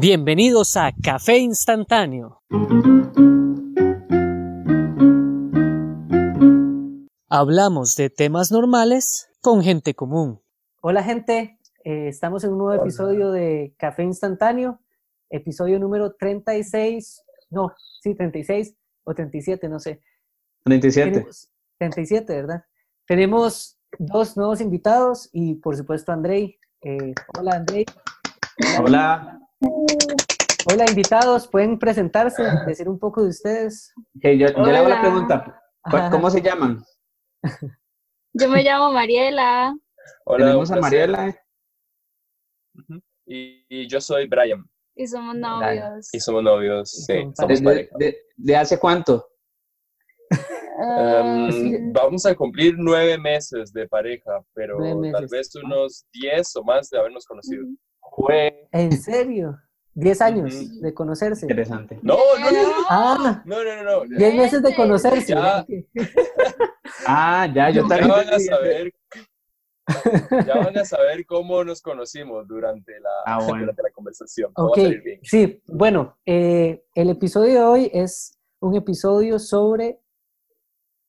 Bienvenidos a Café Instantáneo. Hablamos de temas normales con gente común. Hola gente, eh, estamos en un nuevo episodio de Café Instantáneo, episodio número 36, no, sí, 36 o 37, no sé. 37. Tenemos- 37, ¿verdad? Tenemos dos nuevos invitados y por supuesto Andrei. Eh, hola Andrei. Hola. Hola invitados, pueden presentarse, decir un poco de ustedes. Ok, yo, yo le hago la Hola. pregunta. ¿cu- Ajá. ¿Cómo se llaman? Yo me llamo Mariela. Hola, Tenemos a. Mariela. Y, y yo soy Brian. y somos novios. Y somos novios. Sí, somos ¿De, de, pareja. de- de hace cuánto? Ah, Em, vamos a cumplir nueve meses de pareja, pero tal vez unos diez o más de habernos conocido. Fue ¿En serio? ¿Diez años de conocerse? interesante. No, no, no, Ah, no, no, no, no. diez meses de conocerse. Ya. Ah, ya, yo Ya también. van a saber, ya van a saber cómo nos conocimos durante la, Ah, bueno. durante la conversación. Todo va Ok, a salir bien. sí, bueno, eh, el episodio de hoy es un episodio sobre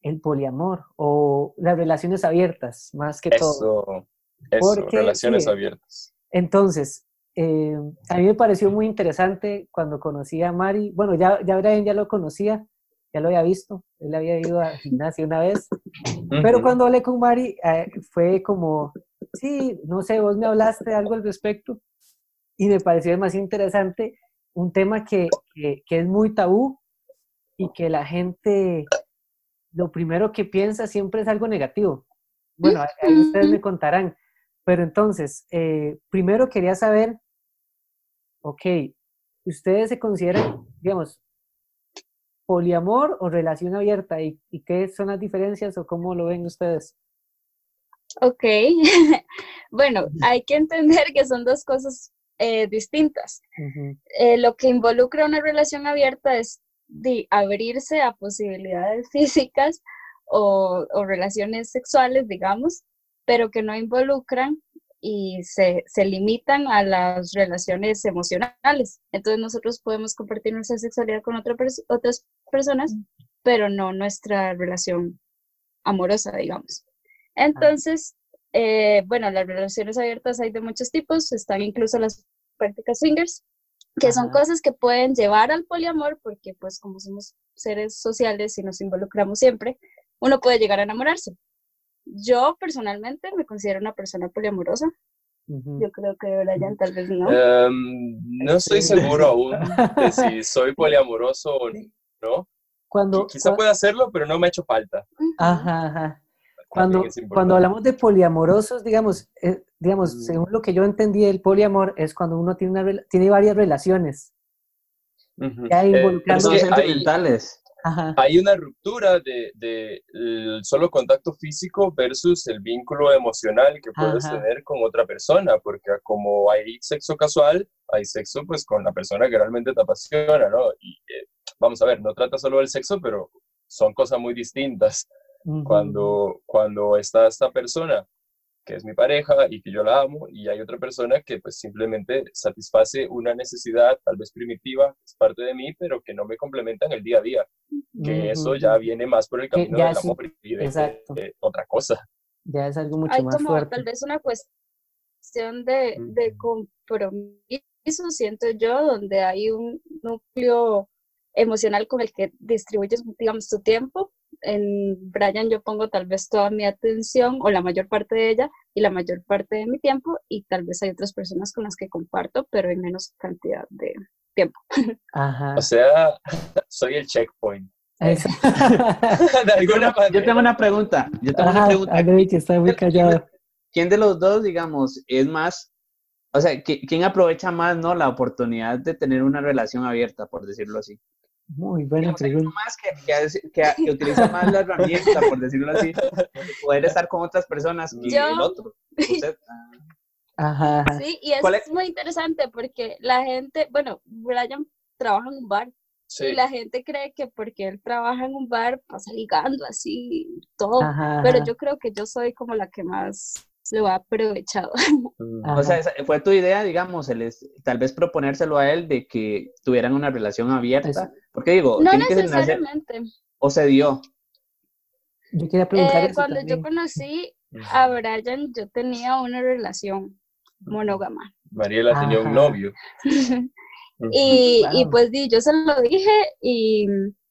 el poliamor o las relaciones abiertas, más que todo. Eso, eso, Porque, relaciones sí. abiertas. Entonces, eh, a mí me pareció muy interesante cuando conocí a Mari. Bueno, ya, ya Brian ya lo conocía, ya lo había visto, él había ido al gimnasio una vez, pero cuando hablé con Mari eh, fue como, sí, no sé, vos me hablaste de algo al respecto y me pareció demasiado interesante un tema que, que, que es muy tabú y que la gente lo primero que piensa siempre es algo negativo. Bueno, ahí ustedes me contarán. Pero entonces, eh, primero quería saber, ok, ¿ustedes se consideran, digamos, poliamor o relación abierta? ¿Y, y qué son las diferencias o cómo lo ven ustedes? Ok. bueno, hay que entender que son dos cosas eh, distintas. Eh, lo que involucra una relación abierta es de abrirse a posibilidades físicas o, o relaciones sexuales, digamos, pero que no involucran y se, se limitan a las relaciones emocionales. Entonces nosotros podemos compartir nuestra sexualidad con otra pers- otras personas, pero no nuestra relación amorosa, digamos. Entonces, eh, bueno, las relaciones abiertas hay de muchos tipos, están incluso las prácticas swingers, que son Ajá. cosas que pueden llevar al poliamor, porque pues como somos seres sociales y nos involucramos siempre, uno puede llegar a enamorarse. Yo personalmente me considero una persona poliamorosa. Yo creo que Brian tal vez no. Em, no estoy Sí. seguro aún de si soy poliamoroso o no. Cuando, Qui- Quizá pueda hacerlo, pero no me ha hecho falta. Ajá, ajá. Cuando, cuando hablamos de poliamorosos, digamos, eh, digamos, Mm. según lo que yo entendí del poliamor, es cuando uno tiene, una, rela- tiene varias relaciones. Ya Eh, involucrando- pero es Hay, sentimentales. Ajá. hay una ruptura de, de solo contacto físico versus el vínculo emocional que puedes Ajá. tener con otra persona, porque como hay sexo casual, hay sexo pues con la persona que realmente te apasiona, ¿no? Y eh, vamos a ver, no trata solo del sexo, pero son cosas muy distintas. cuando, cuando está esta persona que es mi pareja y que yo la amo y hay otra persona que pues simplemente satisface una necesidad tal vez primitiva, es parte de mí, pero que no me complementa en el día a día, que eso ya viene más por el camino del es- amor y de, exacto. de otra cosa. Ya es algo mucho hay más como fuerte. tal vez una cuestión de, de compromiso, siento yo, donde hay un núcleo emocional con el que distribuyes, digamos, tu tiempo. En Brian yo pongo tal vez toda mi atención o la mayor parte de ella y la mayor parte de mi tiempo y tal vez hay otras personas con las que comparto, pero en menos cantidad de tiempo. Ajá. O sea, soy el checkpoint. Eso. de alguna manera. Yo tengo una pregunta. Yo tengo una pregunta. Andrei, que está muy callado. ¿Quién de los dos, digamos, es más, o sea, qui- quién aprovecha más, no, la oportunidad de tener una relación abierta, por decirlo así? Muy buena Digamos, hay uno pregunta. más que, que, que- que utiliza más la herramienta, por decirlo así, de poder estar con otras personas y Yo- el otro. Usted, Ajá. Sí, y es ¿Cuál es? muy interesante porque la gente, bueno, Brian trabaja en un bar Sí. Y la gente cree que porque él trabaja en un bar pasa ligando así todo. Ajá, Pero ajá. yo creo que yo soy como la que más lo ha aprovechado. O sea, fue tu idea, digamos, el tal vez proponérselo a él de que tuvieran una relación abierta. Porque digo, no necesariamente. ¿O se dio? Yo quería preguntar eh, Cuando yo conocí a Brian, yo tenía una relación monógama. Mariela tenía un novio. y, y, pues yo se lo dije y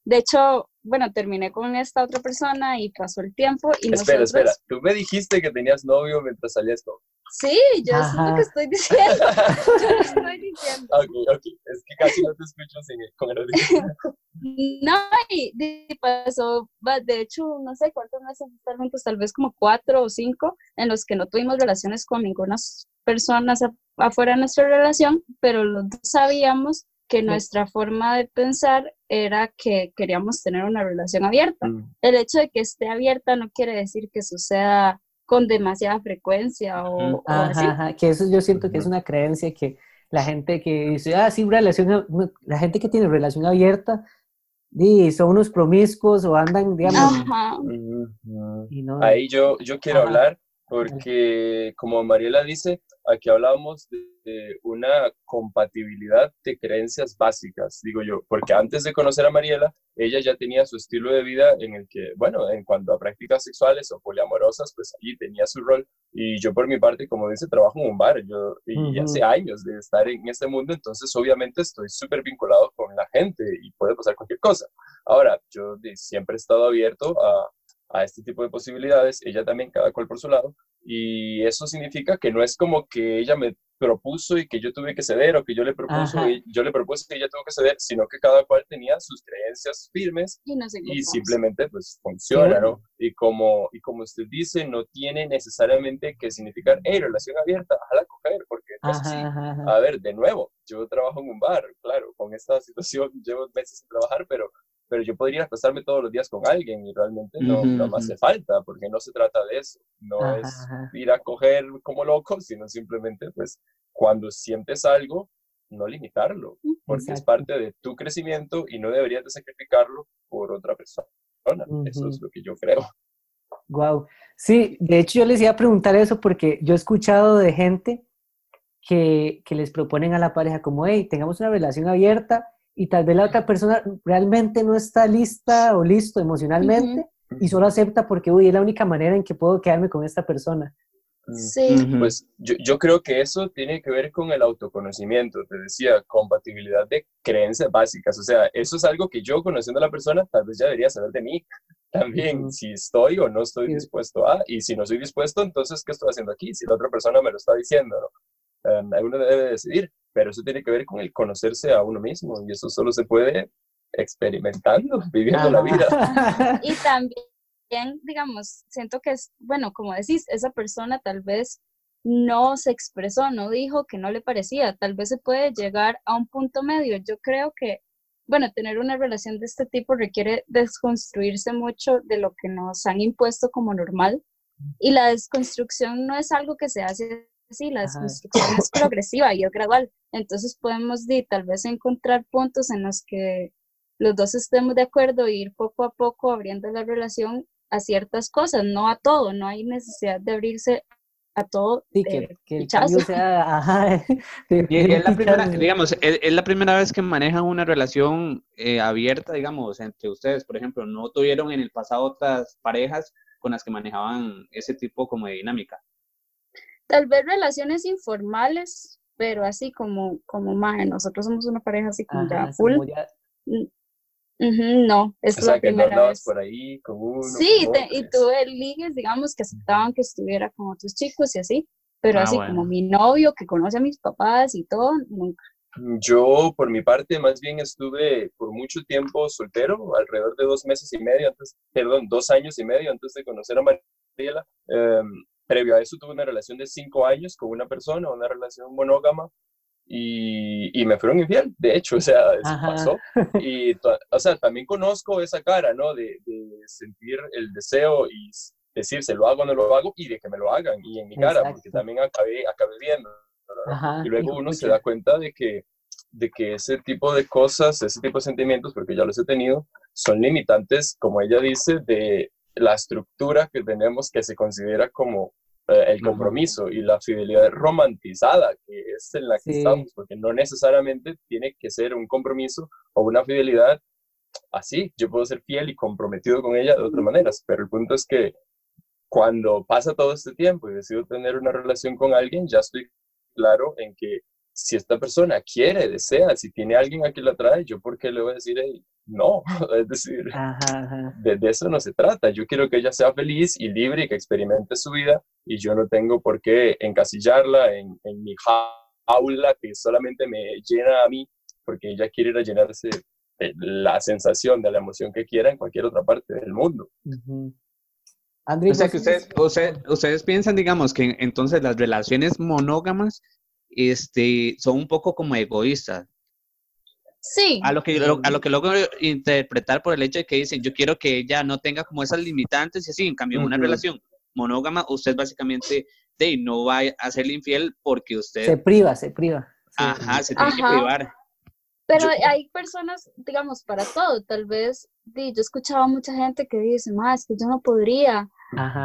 de hecho bueno, terminé con esta otra persona y pasó el tiempo y Espera, espera, tú me dijiste que tenías novio mientras salías con... Sí, yo es lo que estoy diciendo. yo estoy diciendo. Ok, ok, es que casi no te escucho sin, con el No, y, pasó, de hecho, no sé cuántos meses estar juntos, tal vez como cuatro o cinco, en los que no tuvimos relaciones con ninguna persona afuera de nuestra relación, pero los dos sabíamos que nuestra forma de pensar era que queríamos tener una relación abierta. Mm. El hecho de que esté abierta no quiere decir que suceda con demasiada frecuencia o, ajá, que eso yo siento que es una creencia que la gente que dice, ah, sí, relación, la gente que tiene relación abierta, y son unos promiscuos o andan, digamos. Ahí yo, yo quiero hablar porque, como Mariela dice, aquí hablábamos de una compatibilidad de creencias básicas, digo yo, porque antes de conocer a Mariela, ella ya tenía su estilo de vida en el que, bueno, en cuanto a prácticas sexuales o poliamorosas, pues allí tenía su rol. Y yo por mi parte, como dice, trabajo en un bar, yo y hace años de estar en este mundo, entonces obviamente estoy súper vinculado con la gente y puede pasar cualquier cosa. Ahora, yo siempre he estado abierto a, a este tipo de posibilidades, ella también, cada cual por su lado, y eso significa que no es como que ella me propuso y que yo tuve que ceder o que yo le propuso y yo le propuse que ella tuvo que ceder, sino que cada cual tenía sus creencias firmes y, simplemente pues funciona, ¿no? Y como, y como usted dice, no tiene necesariamente que significar, hey, relación abierta, la coger, porque entonces sí, a ver, de nuevo, yo trabajo en un bar, claro, con esta situación llevo meses sin trabajar, pero pero yo podría pasarme todos los días con alguien y realmente no, no me hace falta, porque no se trata de eso, no es ir a coger como loco, sino simplemente, pues, cuando sientes algo, no limitarlo, porque es parte de tu crecimiento y no deberías de sacrificarlo por otra persona. Eso es lo que yo creo. Wow. Sí, de hecho yo les iba a preguntar eso porque yo he escuchado de gente que, que les proponen a la pareja como, hey, tengamos una relación abierta y tal vez la otra persona realmente no está lista o listo emocionalmente y solo acepta porque, uy, es la única manera en que puedo quedarme con esta persona. Sí. Pues yo, yo, creo que eso tiene que ver con el autoconocimiento, te decía, compatibilidad de creencias básicas, o sea, eso es algo que yo conociendo a la persona tal vez ya debería saber de mí también, si estoy o no estoy dispuesto a, y si no estoy dispuesto, entonces, ¿qué estoy haciendo aquí? Si la otra persona me lo está diciendo, ¿no? Um, uno debe decidir, pero eso tiene que ver con el conocerse a uno mismo y eso solo se puede experimentando, viviendo la vida. Y también, digamos, siento que es, bueno, como decís, esa persona tal vez no se expresó, no dijo que no le parecía, tal vez se puede llegar a un punto medio. Yo creo que, bueno, tener una relación de este tipo requiere desconstruirse mucho de lo que nos han impuesto como normal y la desconstrucción no es algo que se hace sí, la desconstrucción es progresiva y es gradual. Entonces podemos tal vez encontrar puntos en los que los dos estemos de acuerdo e ir poco a poco abriendo la relación a ciertas cosas, no a todo, no hay necesidad de abrirse a todo. Sí, que, el cambio sea, ajá, es la primera, digamos, es, la primera vez que manejan una relación eh, abierta, digamos, entre ustedes, por ejemplo, no tuvieron en el pasado otras parejas con las que manejaban ese tipo como de dinámica. Tal vez relaciones informales, pero así como, como más, nosotros somos una pareja así como ya full. Mm, no, es la primera vez. por ahí con uno. Sí, y tuve ligues, digamos, que aceptaban que estuviera con otros chicos y así, pero ah, así como mi novio que conoce a mis papás y todo, nunca. Yo, por mi parte, más bien estuve por mucho tiempo soltero, alrededor de dos meses y medio antes, perdón, dos años y medio antes de conocer a Mariela. Eh, previo a eso tuve una relación de cinco años con una persona, una relación monógama, y, y me fueron infiel, de hecho, o sea, eso pasó. Y, o sea, también conozco esa cara, ¿no? De, de, sentir el deseo y decir, se lo hago o no lo hago, y de que me lo hagan, y en mi cara, porque también acabé, acabé viendo. y luego uno se da cuenta de que, de que ese tipo de cosas, ese tipo de sentimientos, porque ya los he tenido, son limitantes, como ella dice, de la estructura que tenemos que se considera como eh, el compromiso y la fidelidad romantizada, que es en la que estamos, porque no necesariamente tiene que ser un compromiso o una fidelidad así. Yo puedo ser fiel y comprometido con ella de otras maneras, pero el punto es que cuando pasa todo este tiempo y decido tener una relación con alguien, ya estoy claro en que si esta persona quiere, desea, si tiene alguien a quien la trae, yo por qué le voy a decir, no, es decir, De, eso no se trata. Yo quiero que ella sea feliz y libre y que experimente su vida y yo no tengo por qué encasillarla en, en mi jaula que solamente me llena a mí porque ella quiere ir a llenarse la sensación de la emoción que quiera en cualquier otra parte del mundo. o sea que ustedes, ustedes piensan, digamos, que entonces las relaciones monógamas este, son un poco como egoístas. Sí. A lo, que, a lo que logro interpretar por el hecho de que dicen, yo quiero que ella no tenga como esas limitantes y así, en cambio, en una relación monógama, usted básicamente de, no va a ser infiel porque usted... Se priva, se priva. Ajá, se tiene que privar. Pero hay personas, digamos, para todo. Tal vez, yo escuchaba mucha gente que dice, más que yo no podría.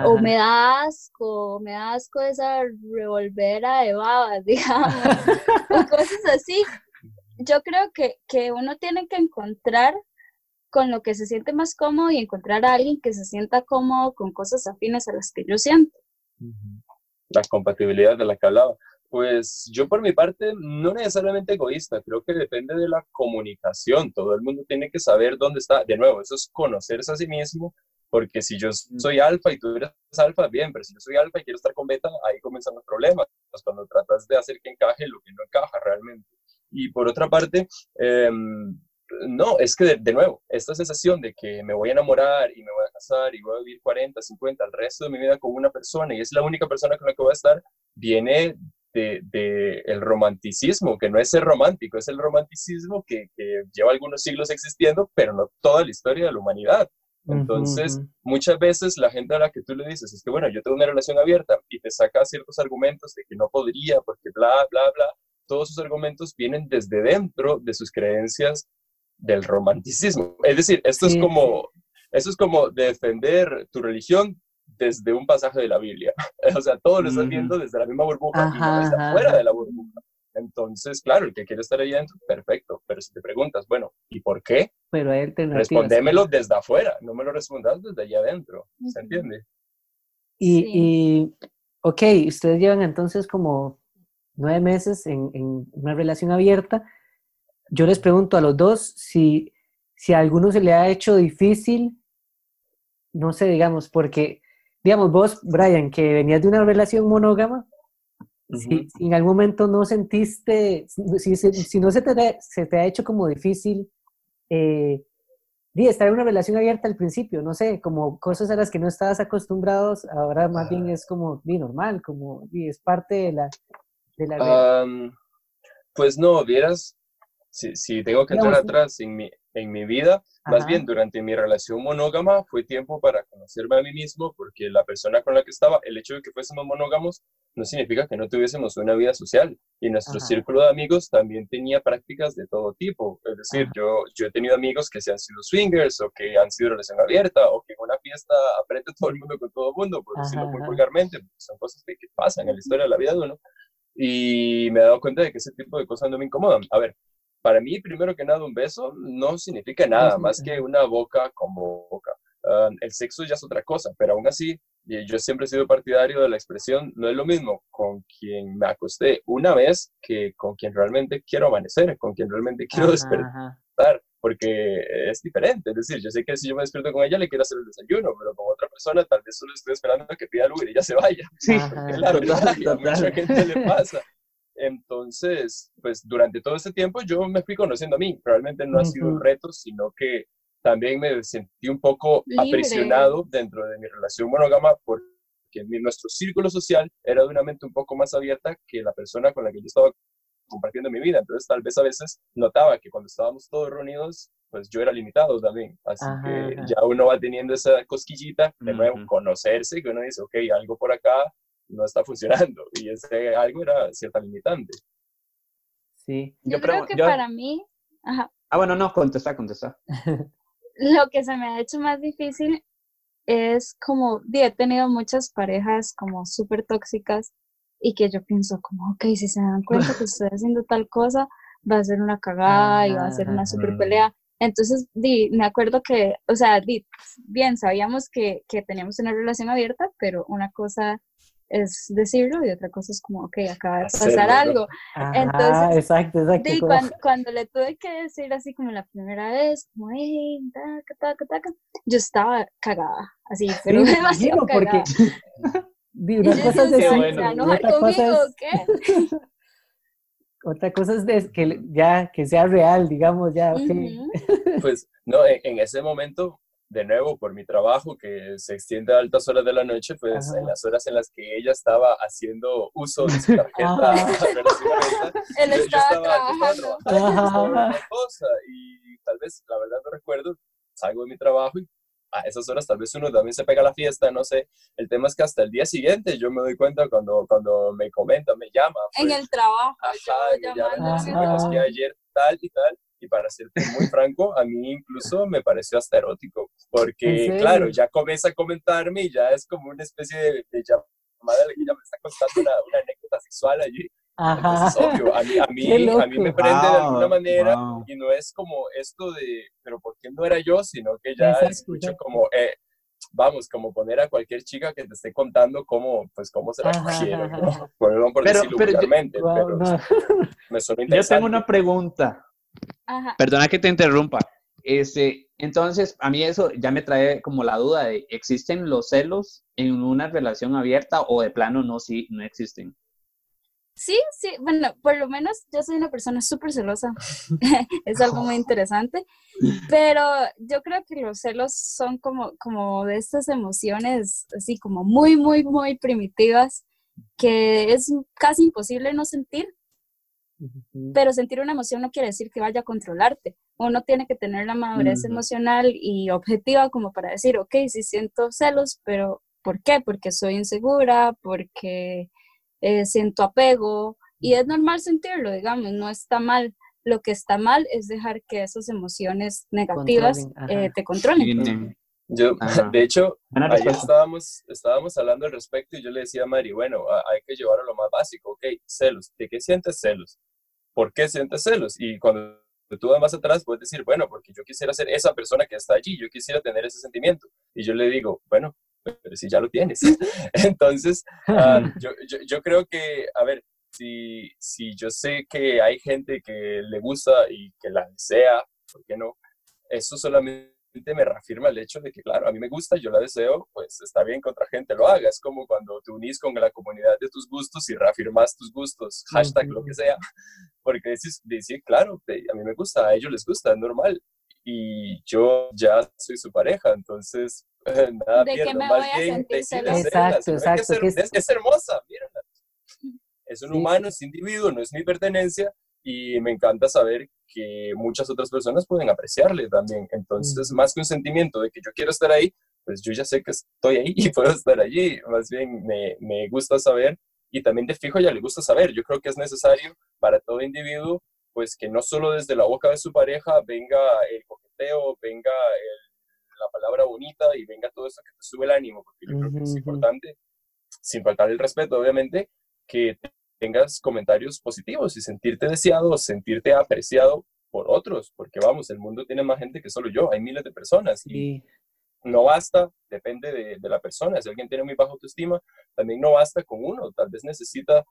O me da asco, me da asco esa revolvera de babas, digamos. o cosas así. Yo creo que, que uno tiene que encontrar con lo que se siente más cómodo y encontrar a alguien que se sienta cómodo con cosas afines a las que yo siento. La compatibilidad de la que hablaba. Pues yo por mi parte, no necesariamente egoísta, creo que depende de la comunicación. Todo el mundo tiene que saber dónde está. De nuevo, eso es conocerse a sí mismo, porque si yo soy alfa y tú eres alfa, bien, pero si yo soy alfa y quiero estar con beta, ahí comienzan los problemas, cuando tratas de hacer que encaje lo que no encaja realmente. Y por otra parte, em, no, es que de, nuevo, esta sensación de que me voy a enamorar y me voy a casar y voy a vivir 40, 50, el resto de mi vida con una persona y es la única persona con la que voy a estar, viene de, el romanticismo, que no es ser romántico, es el romanticismo que, lleva algunos siglos existiendo, pero no toda la historia de la humanidad. Entonces, muchas veces la gente a la que tú le dices, es que bueno, yo tengo una relación abierta y te saca ciertos argumentos de que no podría, porque bla, bla, bla, todos esos argumentos vienen desde dentro de sus creencias del romanticismo. Es decir, esto es como... Eso es como defender tu religión desde un pasaje de la Biblia. o sea, todo lo estás viendo desde la misma burbuja y no desde afuera de la burbuja. Entonces, claro, el que quiere estar ahí dentro, perfecto. Pero si te preguntas, bueno, ¿y por qué? Pero él te Respondémelo desde afuera, no me lo respondas desde allá adentro. ¿Se entiende? Y, y, ok, ustedes llevan entonces como nueve meses en, en, una relación abierta. Yo les pregunto a los dos si, si a alguno se le ha hecho difícil, no sé, digamos, porque digamos, vos, Brian, que venías de una relación monógama, si, en algún momento no sentiste, si, si no se te, se te ha hecho como difícil eh, estar en una relación abierta al principio, no sé, como cosas a las que no estabas acostumbrados, ahora más bien es como bien normal, como es parte de la... De la pues no, vieras, si, si tengo que entrar atrás en mi, en mi vida, más bien, durante mi relación monógama fue tiempo para conocerme a mí mismo, porque la persona con la que estaba, el hecho de que fuésemos monógamos, no significa que no tuviésemos una vida social. Y nuestro círculo de amigos también tenía prácticas de todo tipo. Es decir, yo, yo he tenido amigos que se han sido swingers o que han sido relación abierta o que en una fiesta aprieta todo el mundo con todo el mundo, por decirlo muy vulgarmente, son cosas que, que pasan en la historia de la vida de uno. Y me he dado cuenta de que ese tipo de cosas no me incomodan. A ver, para mí, primero que nada, un beso no significa nada más que una boca con boca. Ah, el sexo ya es otra cosa, pero aún así, yo siempre he sido partidario de la expresión, no es lo mismo con quien me acosté una vez que con quien realmente quiero amanecer, con quien realmente quiero despertar, porque es diferente. Es decir, yo sé que si yo me despierto con ella, le quiero hacer el desayuno, pero con otra persona tal vez solo estoy esperando a que pida el Uber y ya se vaya. Sí, es la verdad, a mucha gente le pasa. Entonces, pues durante todo este tiempo yo me fui conociendo a mí. Realmente no ha sido un reto, sino que también me sentí un poco aprisionado dentro de mi relación monógama porque nuestro círculo social era de una mente un poco más abierta que la persona con la que yo estaba compartiendo mi vida. Entonces, tal vez a veces notaba que cuando estábamos todos reunidos, pues yo era limitado también. Así que ya uno va teniendo esa cosquillita de nuevo, conocerse, que uno dice, ok, algo por acá no está funcionando y ese algo era cierta limitante. Sí. Yo, creo que para mí... Ah, bueno, no, contesta, contesta. lo que se me ha hecho más difícil es como, he tenido muchas parejas como súper tóxicas y que yo pienso como, ok, si se dan cuenta que estoy haciendo tal cosa, va a ser una cagada y va a ser una super pelea. Entonces, di, me acuerdo que, o sea, di, bien, sabíamos que, que teníamos una relación abierta, pero una cosa es decirlo y otra cosa es como, ok, acaba de pasar algo. Entonces, exacto, exacto. cuando, le tuve que decir así como la primera vez, como, hey, taca, taca, taca, yo estaba cagada, así, pero demasiado cagada. Porque... una cosa es decir, no otra cosa es... ¿qué? otra cosa es que ya que sea real, digamos, ya, Pues no, en, ese momento de nuevo por mi trabajo que se extiende a altas horas de la noche, pues en las horas en las que ella estaba haciendo uso de su tarjeta Él estaba, trabajando. cosa y tal vez, la verdad no recuerdo, salgo de mi trabajo y a esas horas tal vez uno también se pega la fiesta, no sé. El tema es que hasta el día siguiente yo me doy cuenta cuando, cuando me comenta, me llama. en pues, el trabajo. Ajá, que ayer tal y tal y para serte muy franco, a mí incluso me pareció hasta erótico, porque claro, ya comienza a comentarme y ya es como una especie de, llamada de que ya me está contando una, una anécdota sexual allí. Ajá. Entonces, obvio, a mí, a mí, a mí me prende de alguna manera y no es como esto de, pero ¿por qué no era yo? Sino que ya escucho como, eh, vamos, como poner a cualquier chica que te esté contando cómo, pues, cómo se la cogieron, Perdón por pero, decirlo pero, pero me suena interesante. Yo tengo una pregunta. Perdona que te interrumpa. Este, entonces, a mí eso ya me trae como la duda de, ¿existen los celos en una relación abierta o de plano no, sí, no existen? Sí, sí, bueno, por lo menos yo soy una persona súper celosa, es algo muy interesante, pero yo creo que los celos son como, como de estas emociones así como muy, muy, muy primitivas que es casi imposible no sentir pero sentir una emoción no quiere decir que vaya a controlarte. Uno tiene que tener la madurez emocional y objetiva como para decir, ok, sí siento celos, pero ¿por qué? Porque soy insegura, porque eh, siento apego. Y es normal sentirlo, digamos, no está mal. Lo que está mal es dejar que esas emociones negativas eh, te controlen. Yo, de hecho, ayer estábamos, estábamos hablando al respecto y yo le decía a Mari, bueno, hay que llevar a lo más básico, ok, celos, ¿de qué sientes celos? ¿Por qué sientes celos? Y cuando tú vas más atrás, puedes decir, bueno, porque yo quisiera ser esa persona que está allí, yo quisiera tener ese sentimiento. Y yo le digo, bueno, pero si ya lo tienes. Entonces, ah, yo, yo, yo, creo que, a ver, si, si yo sé que hay gente que le gusta y que la desea, ¿por qué no? Eso solamente me reafirma el hecho de que, claro, a mí me gusta, yo la deseo, pues está bien que otra gente lo haga. Es como cuando te unís con la comunidad de tus gustos y reafirmas tus gustos, hashtag lo que sea, porque dices, dices claro, a mí me gusta, a ellos les gusta, es normal. Y yo ya soy su pareja, entonces nada ¿De pierdo. Qué me voy a sentir exacto, exacto. Es, es, hermosa, mírala. Es un humano, es individuo, no es mi pertenencia y me encanta saber que muchas otras personas pueden apreciarle también. Entonces, más que un sentimiento de que yo quiero estar ahí, pues yo ya sé que estoy ahí y puedo estar allí. Más bien me, me gusta saber y también de fijo ya le gusta saber. Yo creo que es necesario para todo individuo, pues que no solo desde la boca de su pareja venga el coqueteo, venga la palabra bonita y venga todo eso que te sube el ánimo, porque yo creo que es importante, sin faltar el respeto, obviamente, que tengas comentarios positivos y sentirte deseado, sentirte apreciado por otros, porque vamos, el mundo tiene más gente que solo yo, hay miles de personas y no basta, depende de, la persona, si alguien tiene muy baja autoestima, también no basta con uno, tal vez necesita,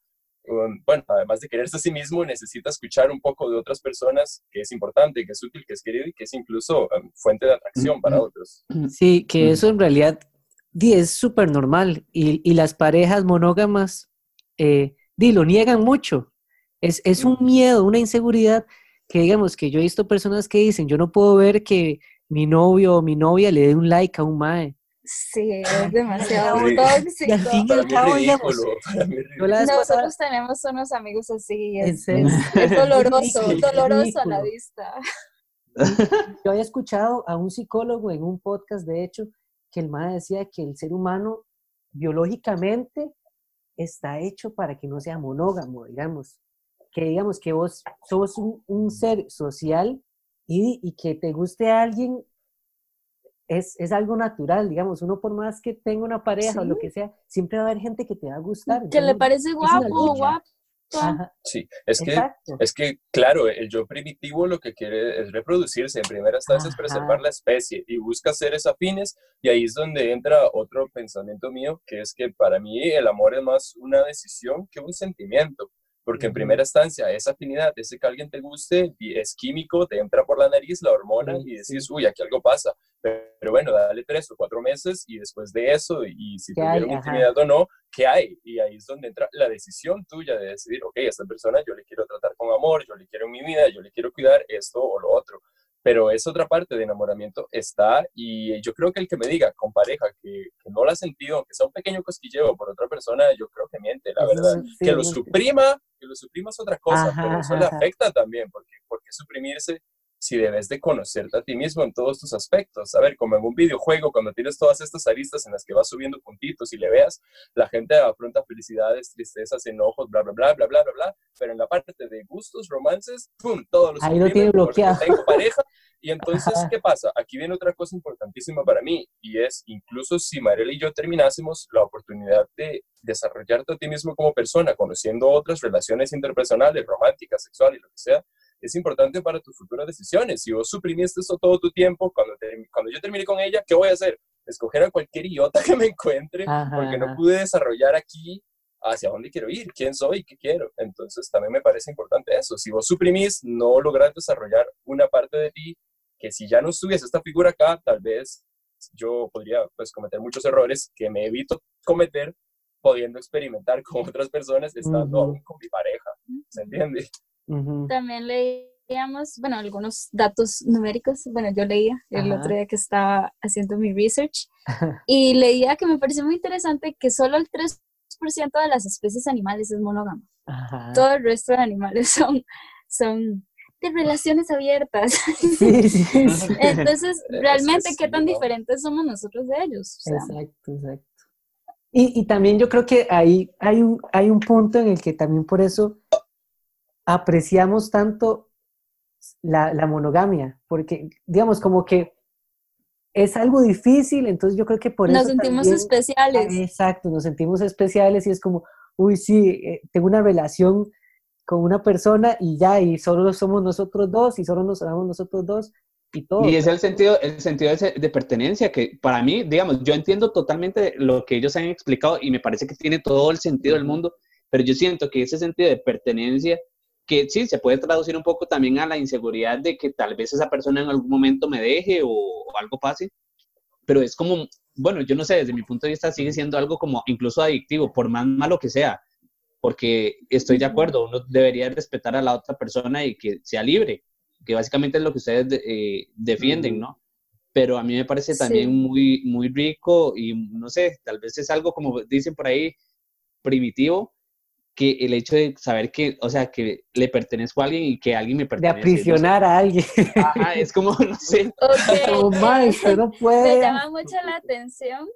um, bueno, además de quererse a sí mismo, necesita escuchar un poco de otras personas, que es importante, que es útil, que es querido y que es incluso um, fuente de atracción para otros. Sí, que eso en realidad es súper normal y, y, las parejas monógamas eh, di, lo niegan mucho. Es, es un miedo, una inseguridad que digamos que yo he visto personas que dicen, yo no puedo ver que mi novio o mi novia le dé un like a un mae. Sí, es demasiado tóxico. Y al fin y al cabo, digamos, nosotros tenemos unos amigos así, es, es, es doloroso, doloroso a la vista. Yo había escuchado a un psicólogo en un podcast, de hecho, que el mae decía que el ser humano biológicamente está hecho para que no sea monógamo, digamos. Que digamos que vos sos un, ser social y, y, que te guste a alguien es, es, algo natural, digamos, uno por más que tenga una pareja o lo que sea, siempre va a haber gente que te va a gustar. Que le parece guapo, guapo. Sí, es que, es que, claro, el yo primitivo lo que quiere es reproducirse, en primera instancia es preservar la especie y busca seres afines y ahí es donde entra otro pensamiento mío, que es que para mí el amor es más una decisión que un sentimiento. Porque en primera instancia, esa afinidad, ese que alguien te guste, es químico, te entra por la nariz la hormona y decís, uy, aquí algo pasa. Pero, bueno, dale tres o cuatro meses y después de eso, y si tuvieron intimidad o no, ¿qué hay? Y ahí es donde entra la decisión tuya de decidir, ok, a esta persona yo le quiero tratar con amor, yo le quiero en mi vida, yo le quiero cuidar esto o lo otro pero esa otra parte de enamoramiento está y yo creo que el que me diga con pareja que, no la ha sentido, aunque sea un pequeño cosquilleo por otra persona, yo creo que miente, la verdad. que lo suprima, que lo suprima es otra cosa, pero eso le afecta también, porque, porque suprimirse si debes de conocerte a ti mismo en todos tus aspectos. A ver, como en un videojuego, cuando tienes todas estas aristas en las que vas subiendo puntitos y le veas, la gente afronta felicidades, tristezas, enojos, bla, bla, bla, bla, bla, bla, bla, pero en la parte de gustos, romances, ¡pum! Todos los Ahí lo tiene bloqueado. Tengo pareja. Y entonces, ¿qué pasa? Aquí viene otra cosa importantísima para mí, y es, incluso si Mariela y yo terminásemos, la oportunidad de desarrollarte a ti mismo como persona, conociendo otras relaciones interpersonales, románticas, sexuales, lo que sea, es importante para tus futuras decisiones. Si vos suprimiste eso todo tu tiempo, cuando, cuando yo termine con ella, ¿qué voy a hacer? Escoger a cualquier idiota que me encuentre, porque no pude desarrollar aquí hacia dónde quiero ir, quién soy, qué quiero. Entonces también me parece importante eso. Si vos suprimís, no logras desarrollar una parte de ti que si ya no estuviese esta figura acá, tal vez yo podría pues cometer muchos errores que me evito cometer pudiendo experimentar con otras personas estando con mi pareja. ¿Se entiende? También leíamos, bueno, algunos datos numéricos. Bueno, yo leía el otro día que estaba haciendo mi research y leía que me pareció muy interesante que solo el 3% de las especies animales es monógamo. Todo el resto de animales son, son de relaciones abiertas. Entonces, realmente, ¿qué tan diferentes somos nosotros de ellos? exacto, exacto. Y, y, también yo creo que ahí hay un, hay un punto en el que también por eso apreciamos tanto la, monogamia, porque digamos como que es algo difícil, entonces yo creo que por eso... Nos sentimos especiales. Exacto, nos sentimos especiales y es como, uy, sí, eh, tengo una relación con una persona y ya, y solo somos nosotros dos y solo nos amamos nosotros dos y todo. Y es el sentido, el sentido de, de, pertenencia que para mí, digamos, yo entiendo totalmente lo que ellos han explicado y me parece que tiene todo el sentido del mundo, pero yo siento que ese sentido de pertenencia que sí, se puede traducir un poco también a la inseguridad de que tal vez esa persona en algún momento me deje o, algo pase, pero es como, bueno, yo no sé, desde mi punto de vista sigue siendo algo como incluso adictivo, por más malo que sea, porque estoy de acuerdo, uno debería respetar a la otra persona y que sea libre, que básicamente es lo que ustedes eh, defienden, ¿no? Pero a mí me parece también muy, muy rico y no sé, tal vez es algo como dicen por ahí, primitivo, que el hecho de saber que, o sea, que le pertenezco a alguien y que alguien me pertenece. De aprisionar a alguien. Ajá, es como, no sé. Como no puede. Me llama mucho la atención.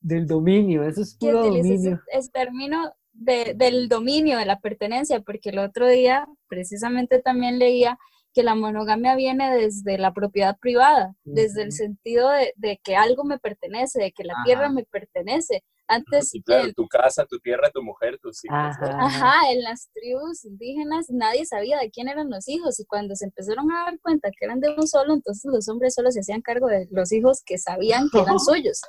Del dominio, eso es puro dominio. Es término de, del dominio, de la pertenencia, porque el otro día precisamente también leía que la monogamia viene desde la propiedad privada, desde el sentido de, de, que algo me pertenece, de que la tierra me pertenece. Antes, claro, tu casa, tu tierra, tu mujer, tus hijos. Ajá, en las tribus indígenas nadie sabía de quién eran los hijos y cuando se empezaron a dar cuenta que eran de un solo, entonces los hombres solo se hacían cargo de los hijos que sabían que eran suyos.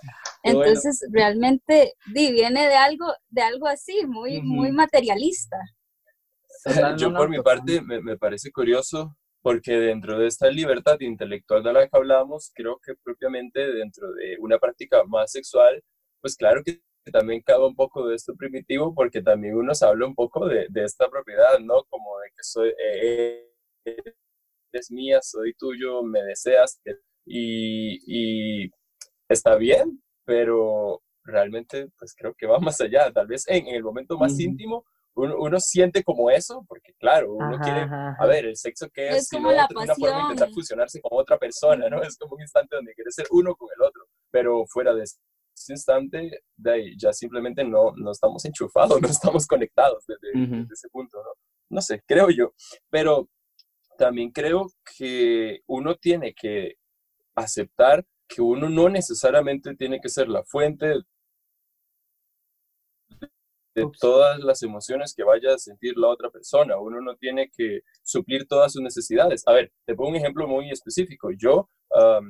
Entonces, realmente viene de algo, de algo así, muy, muy materialista. Yo por mi parte me, me parece curioso porque dentro de esta libertad intelectual de la que hablamos, creo que propiamente dentro de una práctica más sexual, pues claro que también cabe un poco de esto primitivo, porque también uno se habla un poco de, de esta propiedad, ¿no? Como de que soy, eh, es mía, soy tuyo, me deseas, y, y está bien, pero realmente pues creo que va más allá, tal vez en, en el momento más íntimo uno, siente como eso, porque claro, uno quiere, a ver, el sexo que es, es como la pasión. una forma de intentar fusionarse con otra persona, ¿no? Es como un instante donde quiere ser uno con el otro, pero fuera de ese instante, de ahí, ya simplemente no, no estamos enchufados, no estamos conectados desde, ese punto, ¿no? No sé, creo yo, pero también creo que uno tiene que aceptar que uno no necesariamente tiene que ser la fuente de todas las emociones que vaya a sentir la otra persona. Uno no tiene que suplir todas sus necesidades. A ver, te pongo un ejemplo muy específico. Yo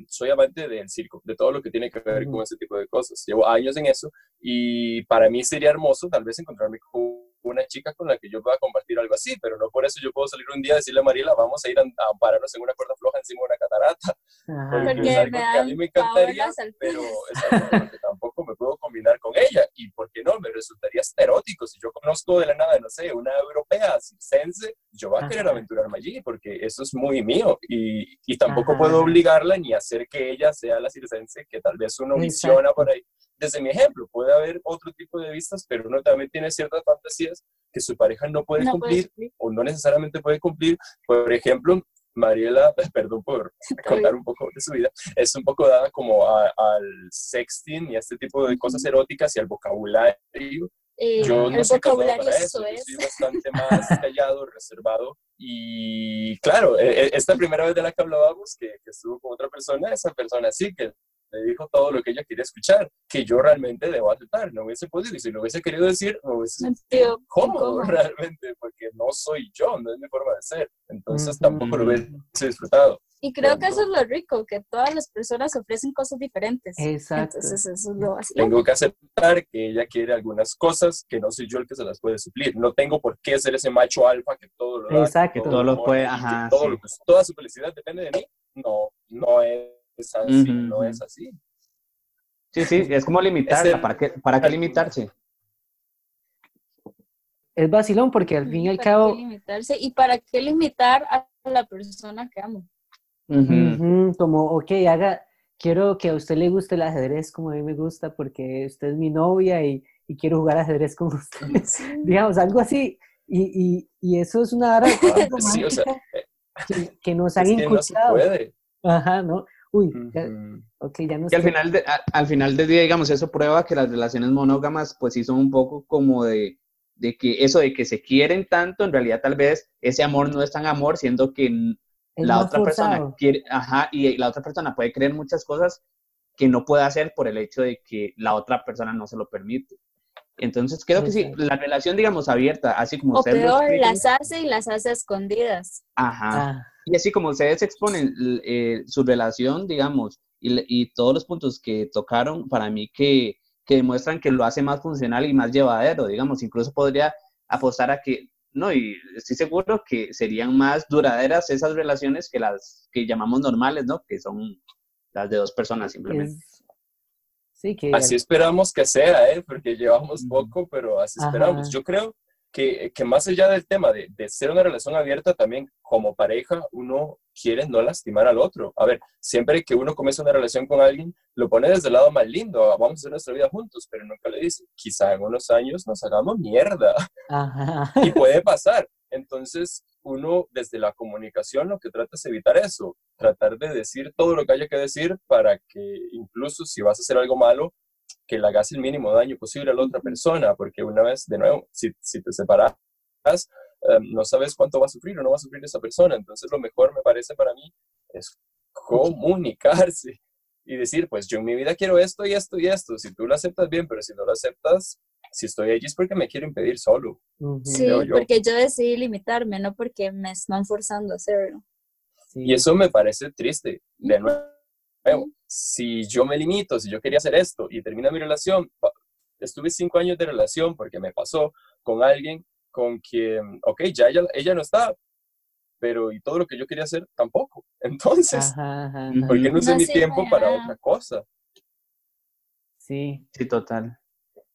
soy amante del circo, de todo lo que tiene que ver con ese tipo de cosas. Llevo años en eso y para mí sería hermoso tal vez encontrarme con una chica con la que yo pueda compartir algo así, pero no por eso yo puedo salir un día y decirle a Mariela, vamos a ir a, pararnos en una cuerda floja encima de una catarata. Porque, es algo que a mí me encantaría, pero es algo que tampoco me puedo combinar con ella. Y por qué no, me resultaría erótico. Si yo conozco de la nada, no sé, una europea circense, yo voy a querer aventurarme allí, porque eso es muy mío. Y, y tampoco puedo obligarla ni hacer que ella sea la circense que tal vez uno visiona por ahí desde mi ejemplo, puede haber otro tipo de vistas, pero uno también tiene ciertas fantasías que su pareja no puede, cumplir, o no necesariamente puede cumplir. Por ejemplo, Mariela, perdón por contar un poco de su vida, es un poco dada como al sexting y a este tipo de cosas eróticas y al vocabulario. Eh, yo no soy vocabulario para eso, yo soy bastante más callado, reservado. Y claro, e, e, esta primera vez de la que hablábamos, que, que estuvo con otra persona, esa persona sí que me dijo todo lo que ella quería escuchar, que yo realmente debo aceptar, no hubiese podido, y si lo hubiese querido decir, no hubiese sido cómodo realmente, porque no soy yo, no es mi forma de ser, entonces tampoco lo hubiese disfrutado. Y creo que eso es lo rico, que todas las personas ofrecen cosas diferentes. Exacto. Entonces eso es lo Tengo que aceptar que ella quiere algunas cosas que no soy yo el que se las puede suplir. No tengo por qué ser ese macho alfa que todo lo da. Exacto. Que todo, lo puede, ajá. Todo toda su felicidad depende de mí. No, no es es así, no es así. Sí, sí, es como limitarla. ¿Para qué, para qué limitarse? Es vacilón porque al fin y al cabo... limitarse? ¿Y para qué limitar a la persona que amo? como, ok, haga, quiero que a usted le guste el ajedrez como a mí me gusta porque usted es mi novia y, y quiero jugar ajedrez con usted. Digamos, algo así. Y, y, y, eso es una hora sí, o sea, que, que, nos han inculcado. Ajá, ¿no? Uy, ok, ya no Y al final, de, al final del día, digamos, eso prueba que las relaciones monógamas, pues sí son un poco como de, de que eso de que se quieren tanto, en realidad tal vez ese amor no es tan amor, siendo que la otra persona quiere, ajá, y la otra persona puede creer muchas cosas que no puede hacer por el hecho de que la otra persona no se lo permite. Entonces, creo que sí, la relación, digamos, abierta, así como o peor, las hace y las hace escondidas. Ajá. Ah. Y así como ustedes exponen eh, su relación, digamos, y, y, todos los puntos que tocaron, para mí que, que, demuestran que lo hace más funcional y más llevadero, digamos, incluso podría apostar a que, no, y estoy seguro que serían más duraderas esas relaciones que las que llamamos normales, ¿no? Que son las de dos personas simplemente. Sí, que... Así esperamos que sea, ¿eh? Porque llevamos poco, pero así esperamos. Yo creo que, que, más allá del tema de, de, ser una relación abierta, también como pareja uno quiere no lastimar al otro. A ver, siempre que uno comienza una relación con alguien, lo pone desde el lado más lindo, vamos a hacer nuestra vida juntos, pero nunca le dice, quizá en unos años nos hagamos mierda. Y puede pasar. Entonces, uno desde la comunicación lo que trata es evitar eso, tratar de decir todo lo que haya que decir para que incluso si vas a hacer algo malo, que le hagas el mínimo daño posible a la otra persona, porque una vez, de nuevo, si, si te separas, em, no sabes cuánto va a sufrir o no va a sufrir esa persona. Entonces, lo mejor me parece para mí es comunicarse y decir, pues yo en mi vida quiero esto y esto y esto. Si tú lo aceptas bien, pero si no lo aceptas, si estoy allí es porque me quiero impedir solo. Sí, porque yo decidí limitarme, no porque me están forzando a hacerlo. Y eso me parece triste. De nuevo, si yo me limito, si yo quería hacer esto y termina mi relación, estuve cinco años de relación porque me pasó con alguien con quien, ok, ya ella, ella no está, pero y todo lo que yo quería hacer tampoco. Entonces, ¿por qué no usé mi tiempo para otra cosa? Sí. Sí, total.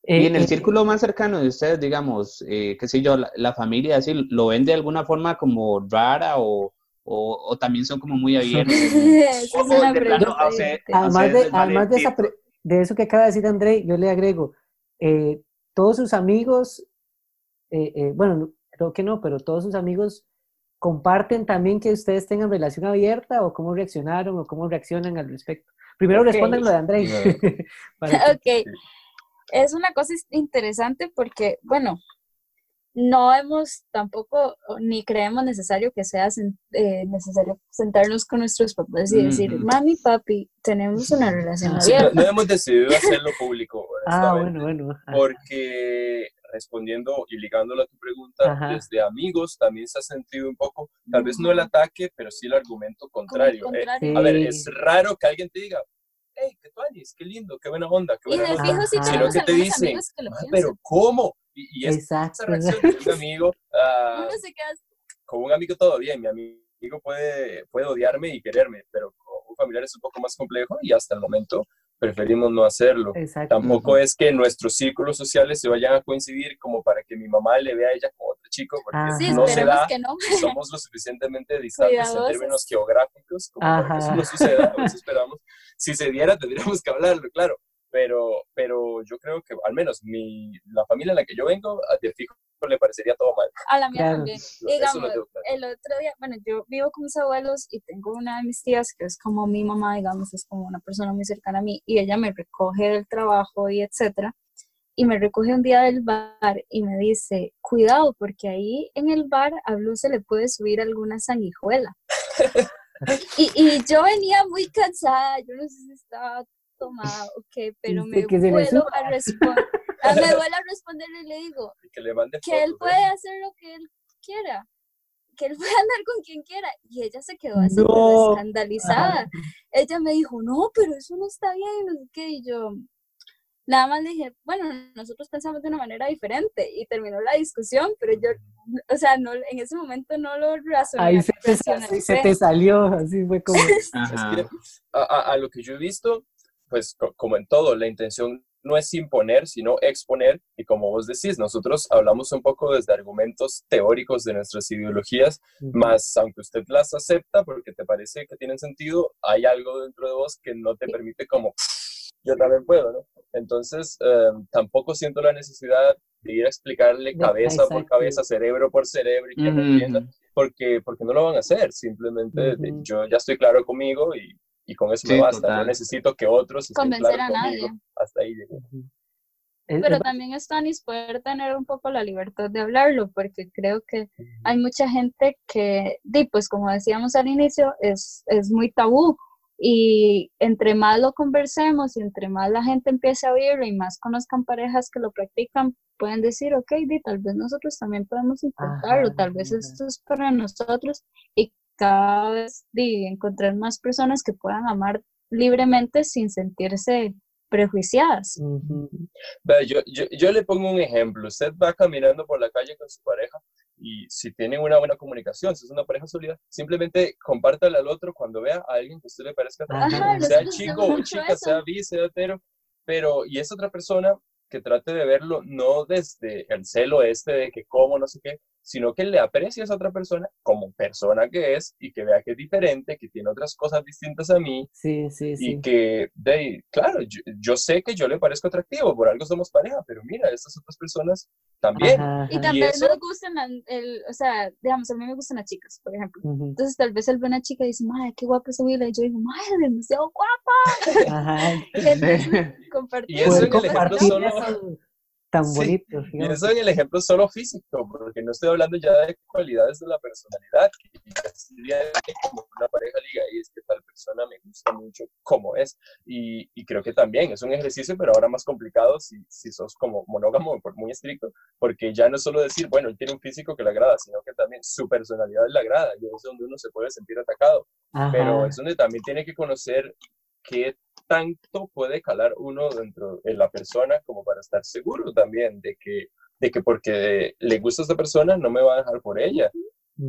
y en el eh, círculo más cercano de ustedes, digamos, eh, qué sé yo, la, familia, así, ¿lo ven de alguna forma como rara o, o, también son como muy abiertos. además de, además de, eso que acaba de decir André, yo le agrego, eh, todos sus amigos, eh, eh, bueno, creo que no, pero todos sus amigos comparten también que ustedes tengan relación abierta o cómo reaccionaron o cómo reaccionan al respecto. Primero respondan lo de André. ok. Es una cosa interesante porque, bueno, no hemos tampoco, ni creemos necesario que sea eh, necesario sentarnos con nuestros papás y decir, mami, papi, tenemos una relación abierta. No, hemos decidido hacerlo público. ah, bueno, bueno. Porque respondiendo y ligándolo a tu pregunta, desde amigos también se ha sentido un poco, tal vez no el ataque, pero sí el argumento contrario. Eh, a ver, es raro que alguien te diga, hey, qué tuanis, qué lindo, qué buena onda, qué buena onda. Sino que te dicen, pero ¿cómo? Y, es esa reacción de un amigo, uh, con un amigo todo bien, mi amigo puede, puede odiarme y quererme, pero con un familiar es un poco más complejo y hasta el momento preferimos no hacerlo. Tampoco es que nuestros círculos sociales se vayan a coincidir como para que mi mamá le vea a ella como otro chico, porque no se da, somos lo suficientemente distantes en términos geográficos como para que eso no suceda, eso esperamos. Si se diera tendríamos que hablarlo, claro, pero, pero yo creo que al menos mi, la familia en la que yo vengo, de fijo le parecería todo mal. A la mía también. Digamos, el otro día, bueno, yo vivo con mis abuelos y tengo una de mis tías que es como mi mamá, digamos, es como una persona muy cercana a mí y ella me recoge del trabajo y etcétera. Y me recoge un día del bar y me dice, cuidado, porque ahí en el bar a Blue se le puede subir alguna sanguijuela. y, y yo venía muy cansada, yo no sé si estaba tomada, ok, pero me vuelvo a responder. Ah, me vuelvo a responder y le digo que, él puede hacer lo que él quiera, que él puede andar con quien quiera. Y ella se quedó así escandalizada. Ella me dijo, no, pero eso no está bien, no sé qué. Y yo, nada más le dije, bueno, nosotros pensamos de una manera diferente y terminó la discusión, pero yo, o sea, no, en ese momento no lo razoné. Ahí se te, se te salió, así fue como... a, a, lo que yo he visto, pues como en todo, la intención no es imponer, sino exponer. Y como vos decís, nosotros hablamos un poco desde argumentos teóricos de nuestras ideologías, más aunque usted las acepta porque te parece que tienen sentido, hay algo dentro de vos que no te permite como, yo también puedo, ¿no? Entonces, em, tampoco siento la necesidad de ir a explicarle cabeza por cabeza, cerebro por cerebro y que no entienda, porque, porque no lo van a hacer. Simplemente yo ya estoy claro conmigo y y con eso me basta. No necesito que otros convencer a nadie. Hasta ahí llegué. Pero también es Tanis poder tener un poco la libertad de hablarlo, porque creo que hay mucha gente que, pues como decíamos al inicio, es, es muy tabú. Y entre más lo conversemos y entre más la gente empiece a oírlo y más conozcan parejas que lo practican, pueden decir, ok, di, tal vez nosotros también podemos intentarlo, tal vez esto es para nosotros. Y cada vez de encontrar más personas que puedan amar libremente sin sentirse prejuiciadas. yo, yo, yo, le pongo un ejemplo. Usted va caminando por la calle con su pareja y si tienen una buena comunicación, si es una pareja sólida, simplemente compártale al otro cuando vea a alguien que a usted le parezca sea chico o chica, sea bi, sea hetero, pero y es otra persona que trate de verlo no desde el celo este de que cómo, no sé qué, sino que le aprecie a esa otra persona como persona que es y que vea que es diferente, que tiene otras cosas distintas a mí. Sí, sí, sí. Y que, de, claro, yo, sé que yo le parezco atractivo, por algo somos pareja, pero mira, estas otras personas también. Y también nos gustan, el, o sea, digamos, a mí me gustan las chicas, por ejemplo. Entonces tal vez él ve a una chica y dice, madre, qué guapa esa vida. Y yo digo, madre, demasiado guapa. Ajá. compartir. Y eso solo tan bonito. Y eso en el ejemplo solo físico, porque no estoy hablando ya de cualidades de la personalidad, que como una pareja liga y es que tal persona me gusta mucho como es. Y, y, creo que también es un ejercicio, pero ahora más complicado si, si sos como monógamo, por muy estricto, porque ya no es solo decir, bueno, él tiene un físico que le agrada, sino que también su personalidad le agrada, y es donde uno se puede sentir atacado. Pero es donde también tiene que conocer qué tanto puede calar uno dentro de la persona como para estar seguro también de que, de que porque le gusta a esta persona no me va a dejar por ella.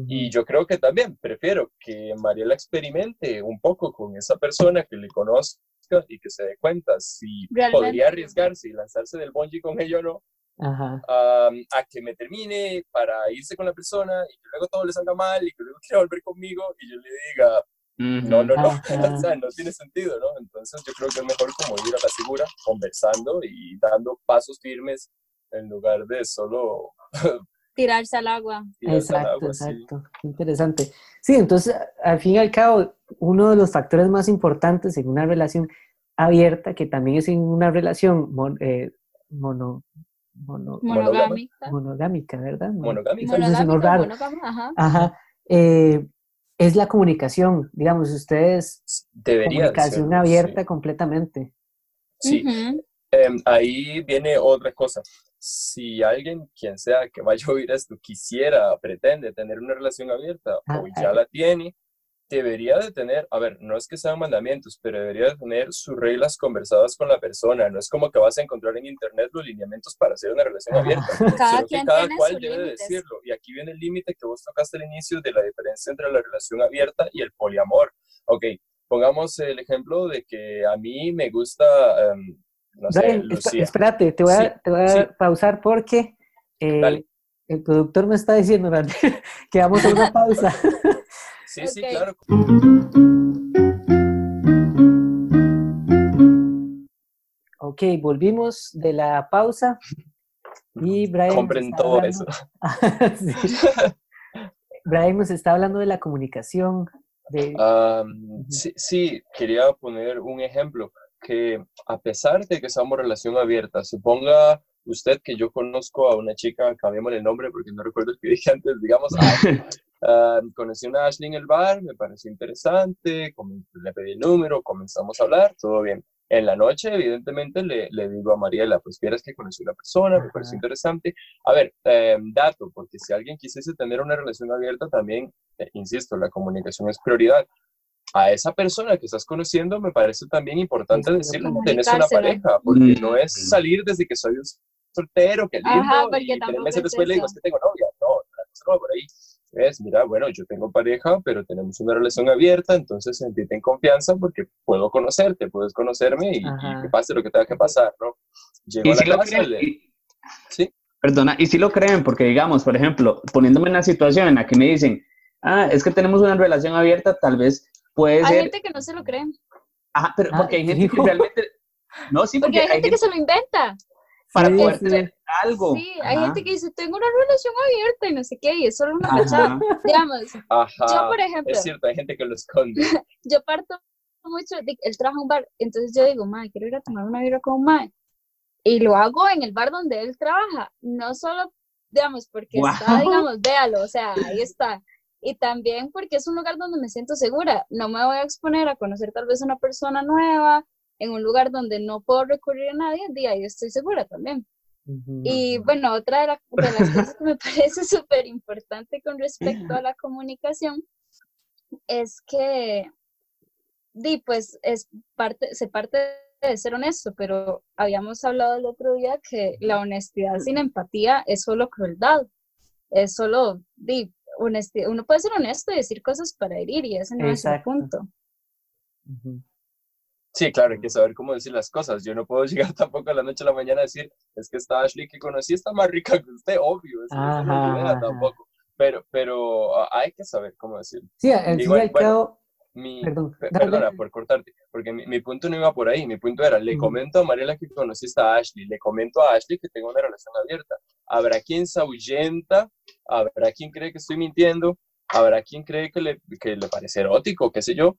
Y yo creo que también prefiero que Mariela experimente un poco con esa persona que le conozca y que se dé cuenta si podría arriesgarse y lanzarse del bungee con ella o no, a que me termine para irse con la persona y que luego todo le salga mal y que luego quiera volver conmigo y yo le diga, no, no, no, o sea, no tiene sentido, ¿no? Entonces yo creo que es mejor como ir a la segura, conversando y dando pasos firmes en lugar de solo... Tirarse al agua. exacto, exacto. Interesante. Sí, entonces, al fin y al cabo, uno de los factores más importantes en una relación abierta, que también es en una relación eh, mono, monogámica. monogámica, ¿verdad? Monogámica. Monogámica, ajá. ajá. Eh, es la comunicación, digamos, ustedes Debería comunicación abierta completamente. Sí, em, ahí viene otra cosa. Si alguien, quien sea que vaya a oír esto, quisiera, pretende tener una relación abierta ah, o ya ah. la tiene, debería de tener, a ver, no es que sean mandamientos, pero debería de tener sus reglas conversadas con la persona. No es como que vas a encontrar en internet los lineamientos para hacer una relación abierta, cada sino que cada cual debe de decirlo. Y aquí viene el límite que vos tocaste al inicio de la diferencia entre la relación abierta y el poliamor. Ok, pongamos el ejemplo de que a mí me gusta, um, no sé, Lucía. Espérate, te voy a, pausar porque eh, el productor me está diciendo que vamos a una pausa. Sí, sí, claro. Ok, volvimos de la pausa y Brian... Compren todo eso. Brian nos está hablando de la comunicación. De... sí, sí, quería poner un ejemplo que a pesar de que estamos relación abierta, suponga usted que yo conozco a una chica, cambiemos el nombre porque no recuerdo el que dije antes, digamos, Uh, conocí a Ashley en el bar, me pareció interesante, le pedí el número, comenzamos a hablar, todo bien. En la noche, evidentemente, le, le digo a Mariela, pues vieras que conocí a una persona, me pareció interesante. A ver, em, dato, porque si alguien quisiese tener una relación abierta, también, eh, insisto, la comunicación es prioridad. A esa persona que estás conociendo, me parece también importante decirle que tienes una pareja, porque no es mm. salir desde que soy un soltero, que lindo, Ajá, y tres meses después le digo, es que tengo novia. No, no, por ahí es, mira, bueno, yo tengo pareja, pero tenemos una relación abierta, entonces sentite en confianza porque puedo conocerte, puedes conocerme y, que pase lo que tenga que pasar, ¿no? Llego a la casa ¿Sí? Perdona, y si lo creen, porque digamos, por ejemplo, poniéndome en una situación en la que me dicen, ah, es que tenemos una relación abierta, tal vez puede ser... Hay gente que no se lo creen. Ajá, pero porque hay gente que realmente... No, sí, porque, hay, gente que se lo inventa para poder tener algo. Sí, hay gente que dice, tengo una relación abierta y no sé qué, y es solo una fachada. Digamos, yo por ejemplo. Es cierto, hay gente que lo esconde. yo parto mucho, de, él trabaja en un bar, entonces yo digo, madre, quiero ir a tomar una birra con un mae. Y lo hago en el bar donde él trabaja, no solo, digamos, porque está, digamos, véalo, o sea, ahí está. Y también porque es un lugar donde me siento segura. No me voy a exponer a conocer tal vez una persona nueva, en un lugar donde no puedo recurrir a nadie, de ahí estoy segura también. Y bueno, otra de, las cosas que me parece súper importante con respecto a la comunicación es que, di, pues, es parte, se parte de ser honesto, pero habíamos hablado el otro día que la honestidad sin empatía es solo crueldad, es solo, di, honestidad. Uno puede ser honesto y decir cosas para herir y ese no es el punto. Sí, claro, hay que saber cómo decir las cosas. Yo no puedo llegar tampoco a la noche a la mañana a decir, es que esta Ashley que conocí está más rica que usted, obvio. Eso no es tampoco. Pero, pero ah, hay que saber cómo decirlo. Sí, al Igual, mi, Perdón, perdona por cortarte, porque mi, mi, punto no iba por ahí. Mi punto era, le comento a Mariela que conocí a Ashley, le comento a Ashley que tengo una relación abierta. Habrá quien se ahuyenta, habrá quien cree que estoy mintiendo, habrá quien cree que le, que le parece erótico, qué sé yo,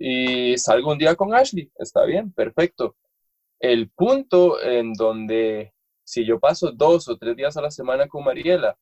y salgo un día con Ashley, está bien, perfecto. El punto en donde si yo paso dos o tres días a la semana con Mariela,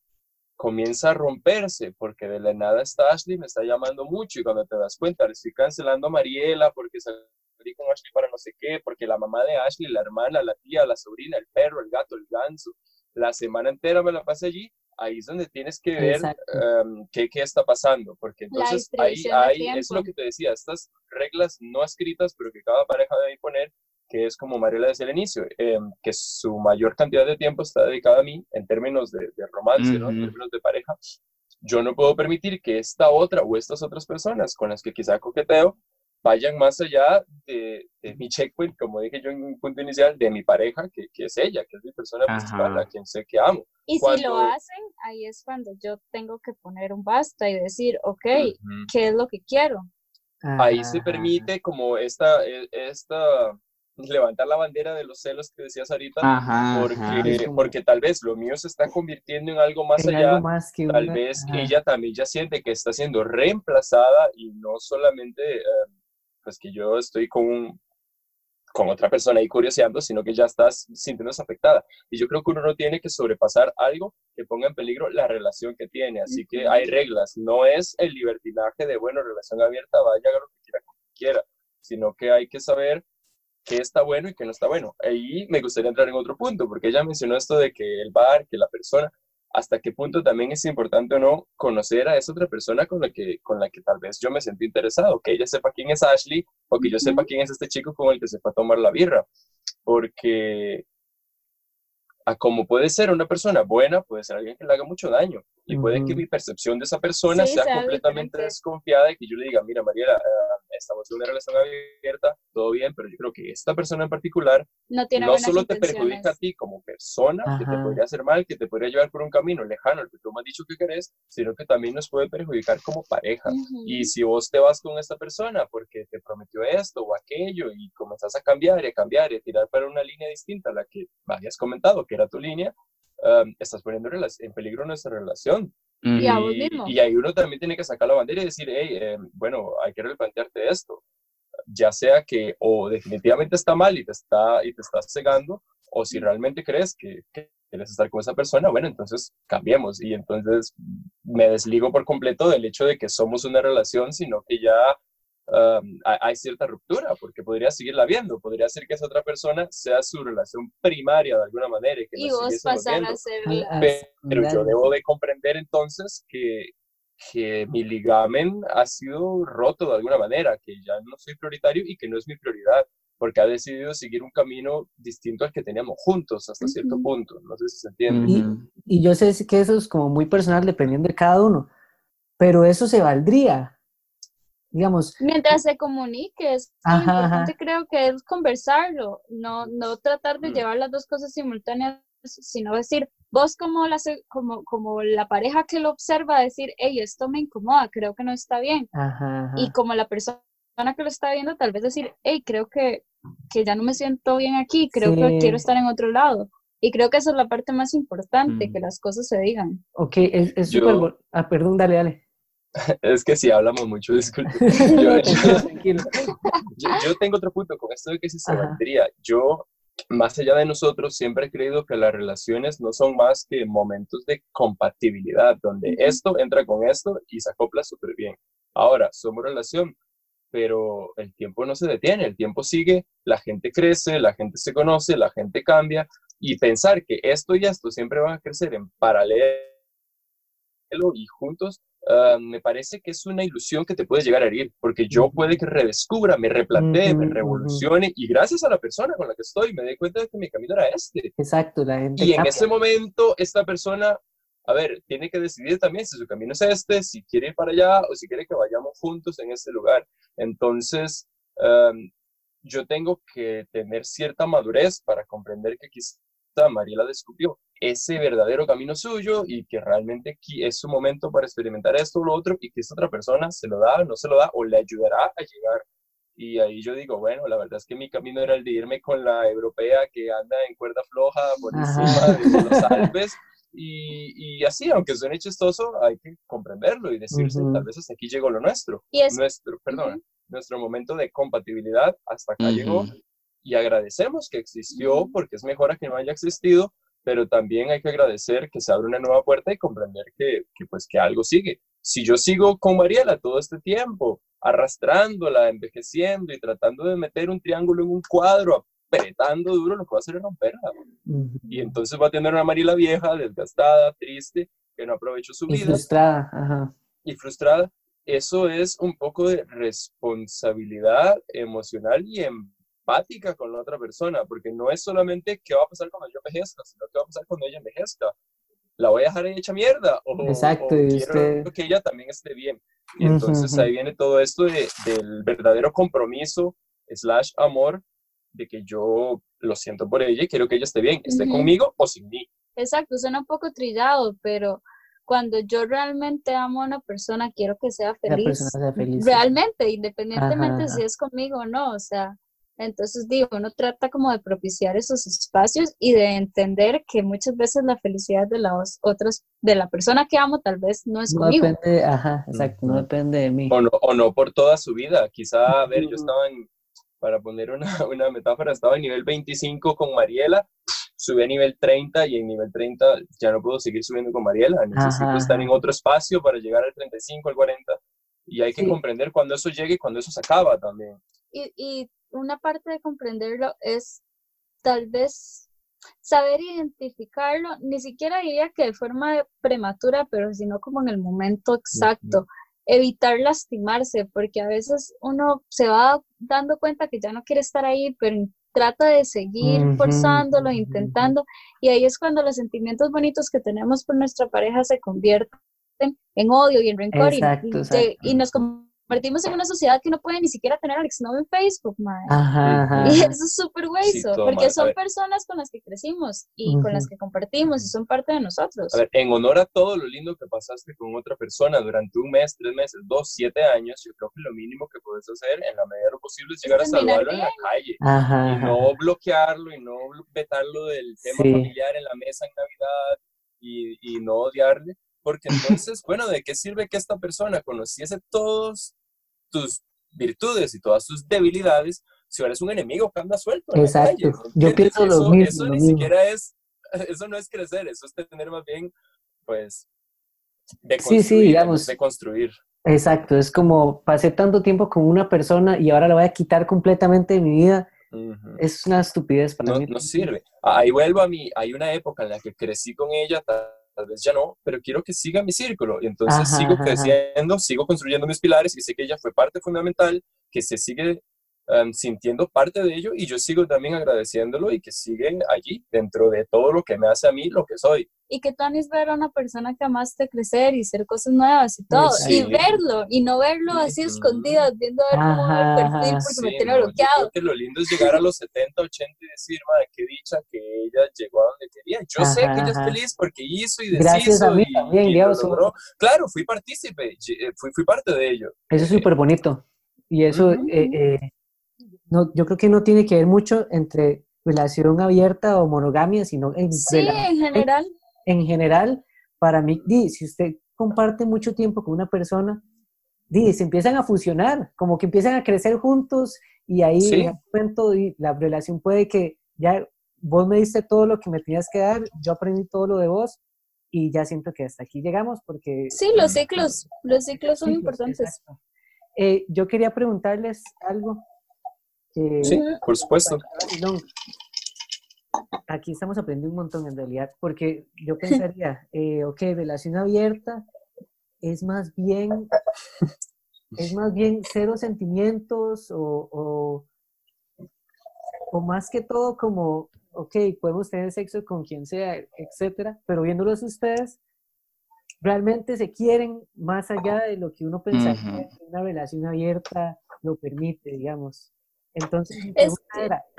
comienza a romperse porque de la nada está Ashley, me está llamando mucho y cuando te das cuenta le estoy cancelando a Mariela porque salí con Ashley para no sé qué, porque la mamá de Ashley, la hermana, la tía, la sobrina, el perro, el gato, el ganso, la semana entera me la pasé allí ahí es donde tienes que ver em, qué, qué, está pasando, porque entonces ahí, ahí es lo que te decía, estas reglas no escritas, pero que cada pareja debe poner, que es como Mariela decía al inicio, em, que su mayor cantidad de tiempo está dedicada a mí en términos de, romance, ¿no? en términos de pareja. Yo no puedo permitir que esta otra o estas otras personas con las que quizá coqueteo vayan más allá de, mi checkpoint, como dije yo en un punto inicial, de mi pareja, que, que es ella, que es mi persona principal, a quien sé que amo. Y si lo hacen, ahí es cuando yo tengo que poner un basta y decir, ok, ¿qué es lo que quiero? Ahí se permite como esta, e, esta, levantar la bandera de los celos que decías ahorita, porque, porque tal vez lo mío se está convirtiendo en algo más allá, más que tal vez ella también ya siente que está siendo reemplazada y no solamente... Eh, pues que yo estoy con un, con otra persona ahí curioseando, sino que ya estás sintiéndose afectada. Y yo creo que uno no tiene que sobrepasar algo que ponga en peligro la relación que tiene. Así que hay reglas. No es el libertinaje de, bueno, relación abierta, vaya, haga lo que quiera, como quiera, sino que hay que saber qué está bueno y qué no está bueno. Ahí me gustaría entrar en otro punto, porque ella mencionó esto de que el bar, que la persona, hasta qué punto también es importante o no conocer a esa otra persona con la que, con la que tal vez yo me sentí interesado, que ella sepa quién es Ashley o que yo sepa quién es este chico con el que se fue a tomar la birra, porque a como puede ser una persona buena, puede ser alguien que le haga mucho daño. Y puede que mi percepción de esa persona sea, completamente desconfiada y que yo le diga, mira, Mariela, estamos en una relación abierta, todo bien, pero yo creo que esta persona en particular no, solo te perjudica a ti como persona, que te podría hacer mal, que te podría llevar por un camino lejano al que tú me has dicho que querés, sino que también nos puede perjudicar como pareja. Y si vos te vas con esta persona porque te prometió esto o aquello y comenzás a cambiar y a cambiar y a tirar para una línea distinta a la que habías comentado que era tu línea, estás poniendo en peligro nuestra relación. Y, y, ahí uno también tiene que sacar la bandera y decir, hey, em, bueno, hay que replantearte esto. Ya sea que o definitivamente está mal y te está, y te estás cegando, o si realmente crees que, que quieres estar con esa persona, bueno, entonces cambiemos. Y entonces me desligo por completo del hecho de que somos una relación, sino que ya hay cierta ruptura, porque podría seguirla viendo, podría ser que esa otra persona sea su relación primaria de alguna manera. Y, que y vos pasar a ser... Pero, yo debo de comprender entonces que, que mi ligamen ha sido roto de alguna manera, que ya no soy prioritario y que no es mi prioridad, porque ha decidido seguir un camino distinto al que teníamos juntos hasta cierto punto. No sé si se entiende. y, y yo sé que eso es como muy personal dependiendo de cada uno, pero eso se valdría Mientras se comunique, es importante creo que es conversarlo, no, no tratar de mm. llevar las dos cosas simultáneas, sino decir, vos como la, como, como la pareja que lo observa, decir, hey, esto me incomoda, creo que no está bien. Y como la persona que lo está viendo, tal vez decir, hey, creo que, que ya no me siento bien aquí, creo que quiero estar en otro lado. Y creo que esa es la parte más importante, mm. que las cosas se digan. Ok, es súper... Ah, perdón, dale, dale. Es que si hablamos mucho, disculpe. Yo, tengo otro punto con esto de que se valdría. Yo, más allá de nosotros, siempre he creído que las relaciones no son más que momentos de compatibilidad, donde esto entra con esto y se acopla súper bien. Ahora, somos relación, pero el tiempo no se detiene, el tiempo sigue, la gente crece, la gente se conoce, la gente cambia, y pensar que esto y esto siempre van a crecer en paralelo y juntos, Ah, me parece que es una ilusión que te puede llegar a herir, porque yo puede que redescubra, me replantee, me revolucione y gracias a la persona con la que estoy me doy cuenta de que mi camino era este. Exacto, la gente. Y en ese momento esta persona, a ver, tiene que decidir también si su camino es este, si quiere ir para allá o si quiere que vayamos juntos en este lugar. Entonces, yo tengo que tener cierta madurez para comprender que quizá Mariela descubrió ese verdadero camino suyo y que realmente es su momento para experimentar esto o lo otro y que esa otra persona se lo da, no se lo da o le ayudará a llegar. Y ahí yo digo, bueno, la verdad es que mi camino era el de irme con la europea que anda en cuerda floja por encima de los Alpes. Y, y, así, aunque suene chistoso, hay que comprenderlo y decirse, tal vez hasta aquí llegó lo nuestro. Y es... Nuestro, perdón, nuestro momento de compatibilidad hasta acá llegó y agradecemos que existió porque es mejor a que no haya existido, pero también hay que agradecer que se abre una nueva puerta y comprender que, que, pues que algo sigue. Si yo sigo con Mariela todo este tiempo, arrastrándola, envejeciendo y tratando de meter un triángulo en un cuadro, apretando duro, lo que va a hacer es romperla. Y entonces va a tener una Mariela vieja, desgastada, triste, que no aprovechó su vida. Y frustrada, Ajá. Y frustrada. Eso es un poco de responsabilidad emocional y en empática con la otra persona, porque no es solamente qué va a pasar cuando yo envejezca, sino qué va a pasar cuando ella envejezca. ¿La voy a dejar hecha mierda? O, Exacto, quiero que ella también esté bien. Y entonces ahí viene todo esto de, del verdadero compromiso, slash amor, de que yo lo siento por ella y quiero que ella esté bien, esté conmigo o sin mí. Exacto, suena un poco trillado, pero cuando yo realmente amo a una persona, quiero que sea feliz. Sea feliz realmente, independientemente si es conmigo o no, o sea, entonces, digo, uno trata como de propiciar esos espacios y de entender que muchas veces la felicidad de las otras, de la persona que amo, tal vez no es no conmigo. Depende, ajá, exacto, no depende de mí. O no, o no por toda su vida. Quizá, a ver, yo estaba en, para poner una, una metáfora, estaba en nivel 25 con Mariela, subí a nivel 30 y en nivel 30 ya no puedo seguir subiendo con Mariela, necesito estar en otro espacio para llegar al 35, al 40 y hay que comprender cuando eso llegue y cuando eso se acaba también. Y, y una parte de comprenderlo es tal vez saber identificarlo, ni siquiera diría que de forma prematura, pero sino como en el momento exacto. Evitar lastimarse, porque a veces uno se va dando cuenta que ya no quiere estar ahí, pero trata de seguir forzándolo, intentando, y ahí es cuando los sentimientos bonitos que tenemos por nuestra pareja se convierten en odio y en rencor y, y, nos convertimos en una sociedad que no puede ni siquiera tener al exnovio en Facebook, madre. Y eso es súper hueso, porque son personas con las que crecimos y con las que compartimos y son parte de nosotros. A ver, en honor a todo lo lindo que pasaste con otra persona durante un mes, tres meses, dos, siete años, yo creo que lo mínimo que puedes hacer en la medida de lo posible es llegar a saludarlo en la calle. Y no bloquearlo y no vetarlo del tema familiar en la mesa en Navidad y, y no odiarle porque entonces, bueno, ¿de qué sirve que esta persona conociese todos tus virtudes y todas tus debilidades si eres un enemigo que anda suelto? Exacto. Yo pienso eso, lo mismo. Eso ni siquiera es, eso no es crecer, eso es tener más bien, pues, de construir, sí, sí, digamos, de construir. Exacto, es como pasé tanto tiempo con una persona y ahora la voy a quitar completamente de mi vida. Es una estupidez para mí. No sirve. Ahí vuelvo a mí, hay una época en la que crecí con ella, tal vez ya no, pero quiero que siga mi círculo. Y entonces sigo creciendo, sigo construyendo mis pilares y sé que ella fue parte fundamental, que se sigue Em, sintiendo parte de ello y yo sigo también agradeciéndolo y que sigue allí dentro de todo lo que me hace a mí lo que soy. Y que Tony es ver a una persona que amaste crecer y hacer cosas nuevas y todo, y verlo, y no verlo así escondidas, viendo a ver cómo el perfil porque me tiene bloqueado. que lo lindo es llegar a los 70, 80 y decir, madre, qué dicha que ella llegó a donde quería. Yo sé que ella es feliz porque hizo y deshizo. Gracias a mí y, también, logró. Claro, fui partícipe, eh, fui, fui parte de ello. Eso es súper bonito. Y eso, no, yo creo que no tiene que ver mucho entre relación abierta o monogamia, sino en, sí, en general. En general, para mí, di, si usted comparte mucho tiempo con una persona, di, se empiezan a fusionar, como que empiezan a crecer juntos y ahí sí. cuento, y la relación puede que ya vos me diste todo lo que me tenías que dar, yo aprendí todo lo de vos y ya siento que hasta aquí llegamos porque... Sí, los ciclos, los ciclos son importantes. Eh, yo quería preguntarles algo sí, por supuesto. Aquí estamos aprendiendo un montón en realidad, porque yo pensaría, eh, ok, relación abierta es más bien, es más bien cero sentimientos o, o, o más que todo como, ok, podemos tener sexo con quien sea, etcétera, pero viéndolos ustedes, realmente se quieren más allá de lo que uno pensaría que una relación abierta lo permite, digamos. Entonces,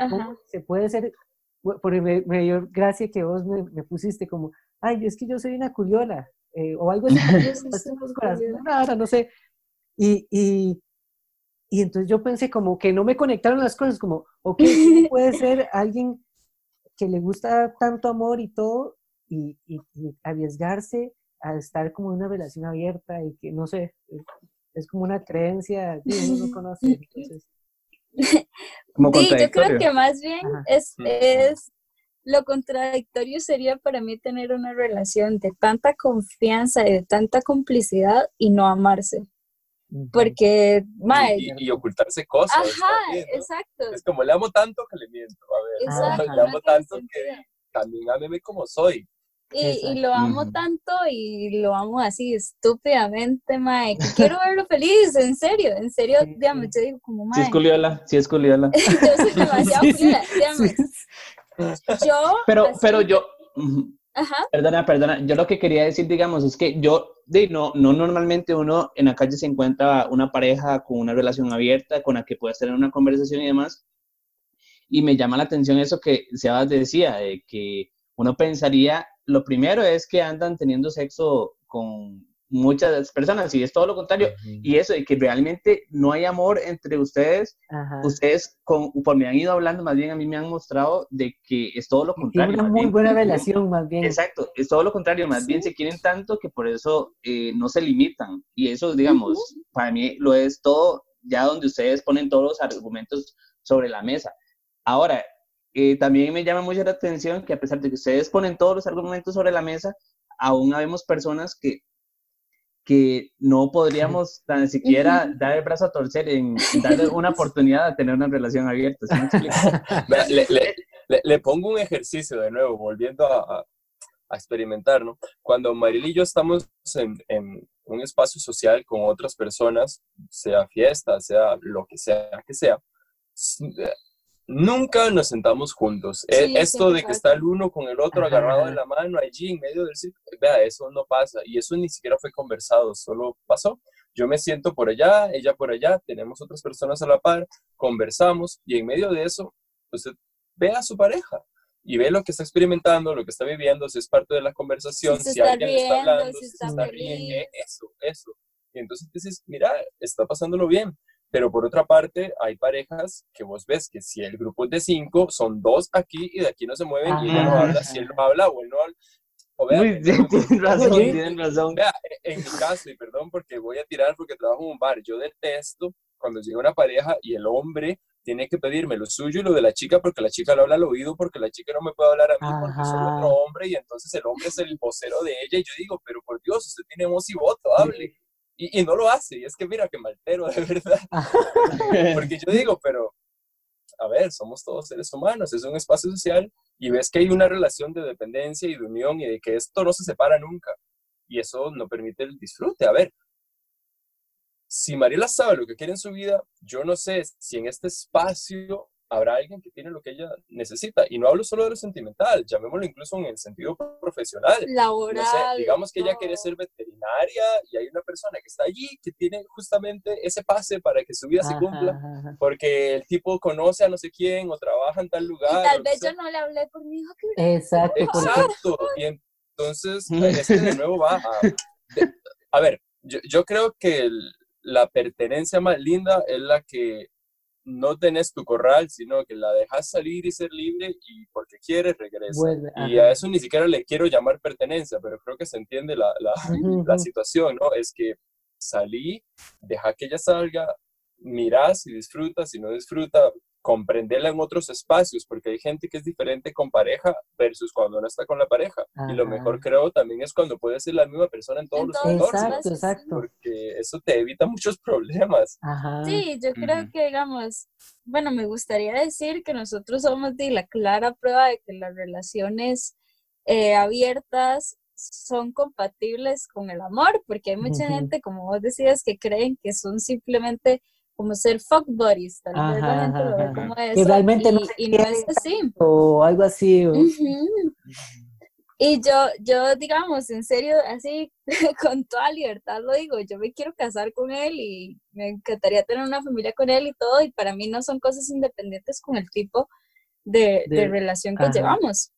¿cómo se puede ser? Porque me, dio gracia que vos me, pusiste como, ay, es que yo soy una curiola, eh, o algo así, no sé. Y, y, y, entonces yo pensé como que no me conectaron las cosas, como, ok, ¿cómo puede ser alguien que le gusta tanto amor y todo, y, y, arriesgarse a estar como en una relación abierta y que, no sé, es como una creencia que uno no conoce. Entonces, sí, yo creo que más bien es, es lo contradictorio sería para mí tener una relación de tanta confianza y de tanta complicidad y no amarse. Porque, y, ocultarse cosas. Ajá, exacto. Es como le amo tanto que le miento. A ver, le amo tanto que también ameme como soy. Y, lo amo tanto y lo amo así estúpidamente, mae, quiero verlo feliz, en serio, en serio, digamos, yo digo como, mae. Sí es culiola, sí es culiola. yo soy demasiado culiola, Yo... Pero, pero yo... Ajá. Perdona, perdona, yo lo que quería decir, digamos, es que yo, de, no, no normalmente uno en la calle se encuentra una pareja con una relación abierta, con la que puedes tener una conversación y demás, y me llama la atención eso que Sebas decía, de que uno pensaría lo primero es que andan teniendo sexo con muchas personas y es todo lo contrario. Y eso de que realmente no hay amor entre ustedes, ustedes con, por me han ido hablando, más bien a mí me han mostrado de que es todo lo contrario. Tiene una muy buena relación, más bien. Exacto, es todo lo contrario, más bien se quieren tanto que por eso eh, no se limitan. Y eso, digamos, para mí lo es todo, ya donde ustedes ponen todos los argumentos sobre la mesa. Ahora, eh, también me llama mucho la atención que a pesar de que ustedes ponen todos los argumentos sobre la mesa, aún habemos personas que, que no podríamos tan siquiera dar el brazo a torcer en, darle una oportunidad de tener una relación abierta. le, pongo un ejercicio de nuevo, volviendo a, a experimentar, ¿no? Cuando Mariel y yo estamos en, en, un espacio social con otras personas, sea fiesta, sea lo que sea que sea, eh, nunca nos sentamos juntos. E, esto de que está el uno con el otro agarrado de la mano allí en medio del círculo, vea, eso no pasa. Y eso ni siquiera fue conversado, solo pasó. Yo me siento por allá, ella por allá, tenemos otras personas a la par, conversamos y en medio de eso, usted ve a su pareja y ve lo que está experimentando, lo que está viviendo, si es parte de la conversación, si, alguien está hablando, si, está, bien, eso, eso. Y entonces dices, mira, está pasándolo bien. Pero por otra parte, hay parejas que vos ves que si el grupo es de cinco, son dos aquí y de aquí no se mueven y ella no habla, si él no habla o él no habla. O vea, tienen razón, tienen razón. Vea, en mi caso, y perdón porque voy a tirar porque trabajo en un bar, yo detesto cuando llega una pareja y el hombre tiene que pedirme lo suyo y lo de la chica porque la chica lo habla al oído, porque la chica no me puede hablar a mí porque soy otro hombre y entonces el hombre es el vocero de ella y yo digo, pero por Dios, usted tiene voz y voto, hable. Y, y no lo hace, y es que mira que maltero, de verdad. porque yo digo, pero a ver, somos todos seres humanos, es un espacio social y ves que hay una relación de dependencia y de unión y de que esto no se separa nunca. Y eso no permite el disfrute. A ver, si Mariela sabe lo que quiere en su vida, yo no sé si en este espacio habrá alguien que tiene lo que ella necesita. Y no hablo solo de lo sentimental, llamémoslo incluso en el sentido profesional. Laboral. digamos que ella quiere ser veterinaria y hay una persona que está allí que tiene justamente ese pase para que su vida se cumpla, porque el tipo conoce a no sé quién o trabaja en tal lugar. Y tal vez yo no le hablé por mi hijo que... Exacto. Exacto. Y entonces, este de nuevo va a... A ver, yo, yo creo que el, la pertenencia más linda es la que no tenés tu corral, sino que la dejas salir y ser libre y porque quieres regresa. y a eso ni siquiera le quiero llamar pertenencia, pero creo que se entiende la, la, la situación, ¿no? Es que salí, deja que ella salga, mirás y disfrutas, si no disfruta, comprenderla en otros espacios, porque hay gente que es diferente con pareja versus cuando no está con la pareja. Y lo mejor creo también es cuando puede ser la misma persona en todos los entornos. Exacto, exacto. Porque eso te evita muchos problemas. Sí, yo creo que, digamos, bueno, me gustaría decir que nosotros somos de la clara prueba de que las relaciones eh, abiertas son compatibles con el amor, porque hay mucha gente, como vos decías, que creen que son simplemente como ser fuck buddies, tal vez ve como eso. Y realmente no, y no es así. O algo así. Y yo, yo, digamos, en serio, así, con toda libertad lo digo, yo me quiero casar con él y me encantaría tener una familia con él y todo, y para mí no son cosas independientes con el tipo de, de, relación que llevamos.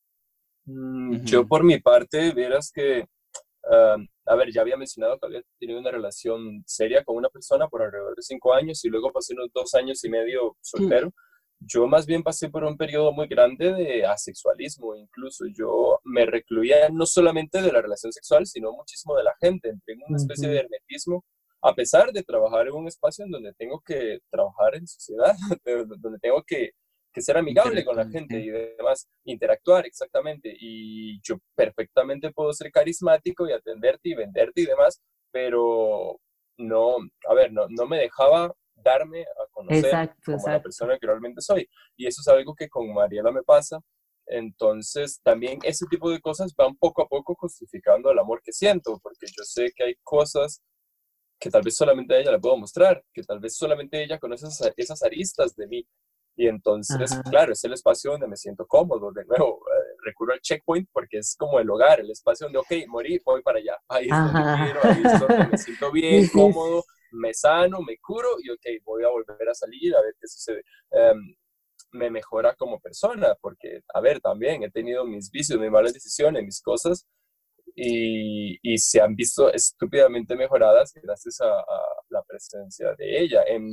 Yo por mi parte, vieras que a ver, ya había mencionado que había tenido una relación seria con una persona por alrededor de cinco años y luego pasé unos dos años y medio soltero. Yo más bien pasé por un periodo muy grande de asexualismo, incluso yo me recluía no solamente de la relación sexual, sino muchísimo de la gente, entré en una especie de hermetismo, a pesar de trabajar en un espacio en donde tengo que trabajar en sociedad, donde tengo que que ser amigable con la gente y demás, interactuar exactamente. Y yo perfectamente puedo ser carismático y atenderte y venderte y demás, pero no, a ver, no, no me dejaba darme a conocer como la persona que realmente soy. Y eso es algo que con Mariela me pasa. Entonces, también ese tipo de cosas van poco a poco justificando el amor que siento, porque yo sé que hay cosas que tal vez solamente a ella le puedo mostrar, que tal vez solamente ella conoce esas, esas aristas de mí, y entonces, claro, es el espacio donde me siento cómodo. De nuevo, eh, recurro al checkpoint porque es como el hogar, el espacio donde, ok, morí, voy para allá. Ahí es donde quiero, ahí es donde me siento bien, cómodo, me sano, me curo y, ok, voy a volver a salir a ver qué sucede. Em, me mejora como persona porque, a ver, también he tenido mis vicios, mis malas decisiones, mis cosas y, y se han visto estúpidamente mejoradas gracias a, a la presencia de ella en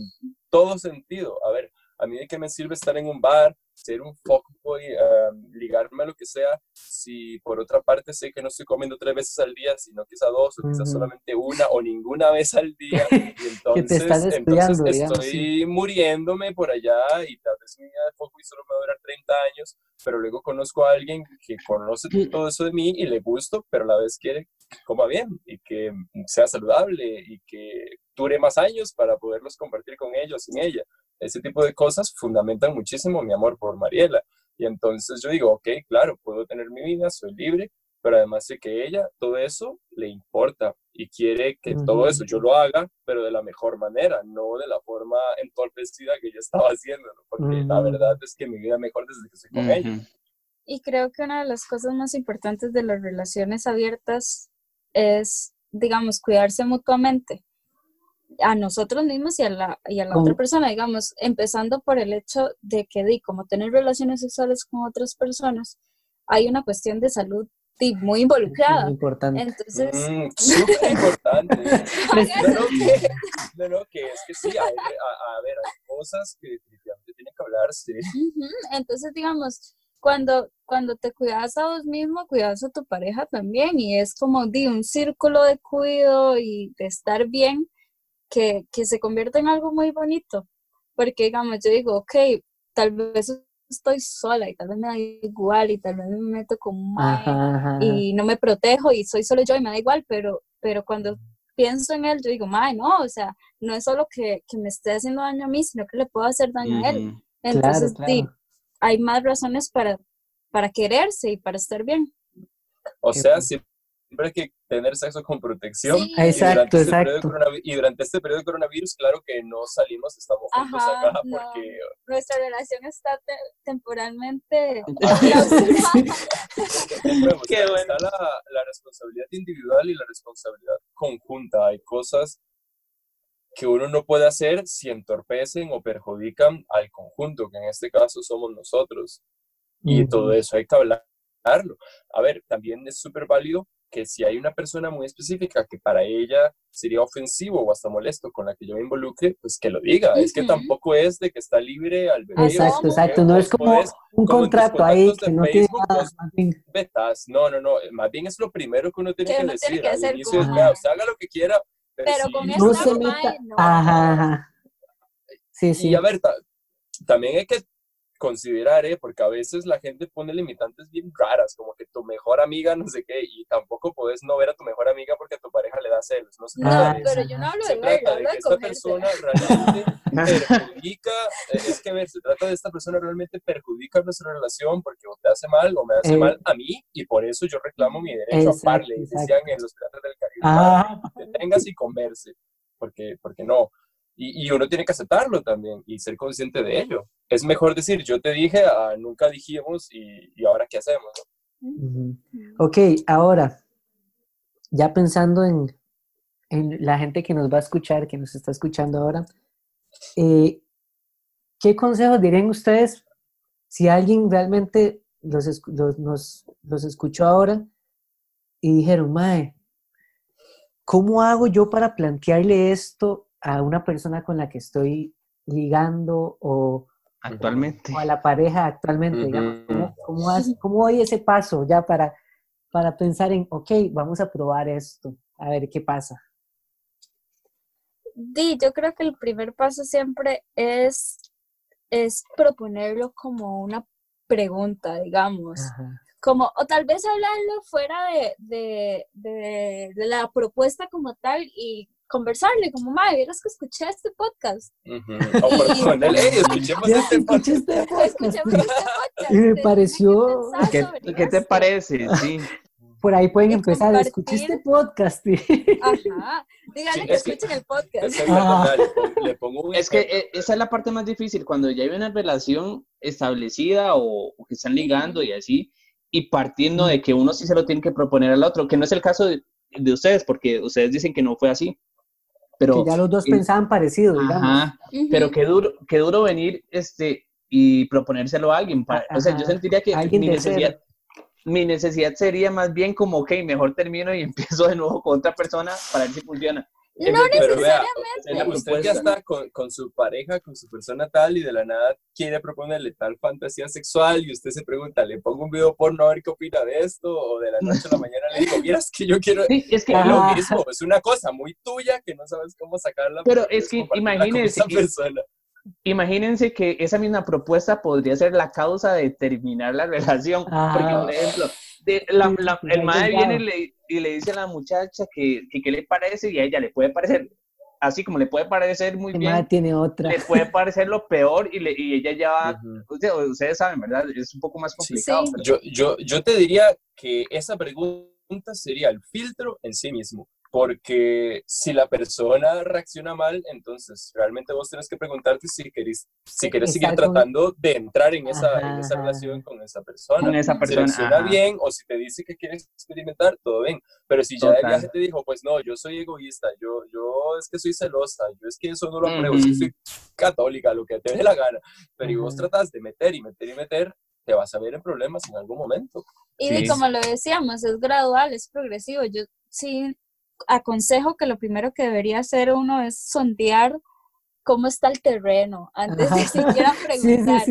todo sentido. A ver, A mí de qué me sirve estar en un bar, ser un fuckboy, um, ligarme a lo que sea, si por otra parte sé que no estoy comiendo tres veces al día, sino quizá dos o quizás solamente una o ninguna vez al día. Y entonces, entonces estoy muriéndome por allá y tal vez mi vida de fuckboy solo me va a durar 30 años, pero luego conozco a alguien que conoce todo eso de mí y le gusto, pero a la vez quiere que coma bien y que sea saludable y que dure más años para poderlos compartir con ellos, sin ella. Ese tipo de cosas fundamentan muchísimo mi amor por Mariela. Y entonces yo digo, ok, claro, puedo tener mi vida, soy libre, pero además sé que ella todo eso le importa y quiere que todo eso yo lo haga, pero de la mejor manera, no de la forma entorpecida que ella estaba haciendo, porque la verdad es que mi vida mejor desde que estoy con ella. Y creo que una de las cosas más importantes de las relaciones abiertas es, digamos, cuidarse mutuamente a nosotros mismos y a la, y a la otra persona, digamos, empezando por el hecho de que, di, como tener relaciones sexuales con otras personas, hay una cuestión de salud muy involucrada. Muy importante. Entonces, mm, súper importante. no, no, que, es que sí, a, ver, hay cosas que definitivamente tienen que hablarse. Entonces, digamos, cuando, cuando te cuidas a vos mismo, cuidas a tu pareja también y es como di, un círculo de cuidado y de estar bien que, que se convierte en algo muy bonito. Porque, digamos, yo digo, ok, tal vez estoy sola y tal vez me da igual y tal vez me meto con un y no me protejo y soy solo yo y me da igual, pero, pero cuando pienso en él, yo digo, mae, no, o sea, no es solo que, que, me esté haciendo daño a mí, sino que le puedo hacer daño a él. Entonces, hay más razones para, para quererse y para estar bien. O sea, si siempre hay que tener sexo con protección. Exacto, este exacto. y durante este periodo de coronavirus, claro que no salimos, estamos juntos acá porque... Nuestra relación está temporalmente... Qué bueno. Está la, la responsabilidad individual y la responsabilidad conjunta. Hay cosas que uno no puede hacer si entorpecen o perjudican al conjunto, que en este caso somos nosotros. Y todo eso hay que hablarlo. A ver, también es súper válido que si hay una persona muy específica que para ella sería ofensivo o hasta molesto con la que yo me involucre, pues que lo diga. Es que tampoco es de que está libre al bebé. Exacto, exacto. No es como un contrato ahí que no tiene nada. Betas. No, no, no. Más bien es lo primero que uno tiene que, decir. Tiene al inicio es, haga lo que quiera. Pero, con no se meta. Ajá, ajá. Sí, sí. Y a ver, también hay que considerar, ¿eh? porque a veces la gente pone limitantes bien raras, como que tu mejor amiga no sé qué, y tampoco puedes no ver a tu mejor amiga porque a tu pareja le da celos. No, se pero yo no hablo de ver, trata de que esta persona realmente perjudica, eh, es que ver, se trata de esta persona realmente perjudica nuestra relación porque o te hace mal o me hace eh. mal a mí, y por eso yo reclamo mi derecho a parle, decían en los piratas del Caribe, ah. tengas y converse, porque, porque no. Y, uno tiene que aceptarlo también y ser consciente de ello. Es mejor decir, yo te dije, nunca dijimos y, ahora qué hacemos. Ok, ahora, ya pensando en, en, la gente que nos va a escuchar, que nos está escuchando ahora, eh, ¿qué consejos dirían ustedes si alguien realmente los, los, nos, los escuchó ahora y dijeron, Mae, ¿cómo hago yo para plantearle esto a una persona con la que estoy ligando o, actualmente. a la pareja actualmente. ¿cómo, cómo, doy ese paso ya para, para pensar en, ok, vamos a probar esto, a ver qué pasa? Di, yo creo que el primer paso siempre es, es proponerlo como una pregunta, digamos. Como, o tal vez hablarlo fuera de, de, de, de, la propuesta como tal y conversarle, como, madre, vieras que escuché este podcast. O por ponerle, escuchemos este podcast. Escuchemos este podcast. Y me pareció... ¿Qué, ¿Qué, te parece? Sí. Por ahí pueden empezar, escuché este podcast. Ajá, díganle que escuchen el podcast. Es, ah. le pongo es que eh, esa es la parte más difícil, cuando ya hay una relación establecida o, que están ligando y así, y partiendo de que uno sí se lo tiene que proponer al otro, que no es el caso de, de ustedes, porque ustedes dicen que no fue así. Pero, que ya los dos pensaban parecido, digamos. Pero qué duro, qué duro venir este, y proponérselo a alguien. o sea, yo sentiría que mi necesidad, mi necesidad sería más bien como, ok, mejor termino y empiezo de nuevo con otra persona para ver si funciona. No necesariamente. usted ya está con, con, su pareja, con su persona tal, y de la nada quiere proponerle tal fantasía sexual, y usted se pregunta, ¿le pongo un video porno a ver qué opina de esto? O de la noche a la mañana le digo, miras que yo quiero. Sí, es que lo mismo, es una cosa muy tuya que no sabes cómo sacarla. Pero es que imagínese. Imagínense que esa misma propuesta podría ser la causa de terminar la relación. Porque, por ejemplo, el madre viene y le, y le, dice a la muchacha que, qué le parece y a ella le puede parecer, así como le puede parecer muy bien, tiene otra. le puede parecer lo peor y, le, y ella ya va, ustedes saben, ¿verdad? Es un poco más complicado. Yo, yo, yo te diría que esa pregunta sería el filtro en sí mismo porque si la persona reacciona mal, entonces realmente vos tenés que preguntarte si querés, si querés seguir tratando de entrar en esa, en esa relación con esa persona. Con esa persona. Si reacciona bien o si te dice que quieres experimentar, todo bien. Pero si ya de viaje te dijo, pues no, yo soy egoísta, yo, yo es que soy celosa, yo es que eso no lo apruebo, uh soy católica, lo que te dé la gana. Pero y vos tratas de meter y meter y meter, te vas a ver en problemas en algún momento. Y como lo decíamos, es gradual, es progresivo. Yo sí aconsejo que lo primero que debería hacer uno es sondear cómo está el terreno antes de siquiera preguntar.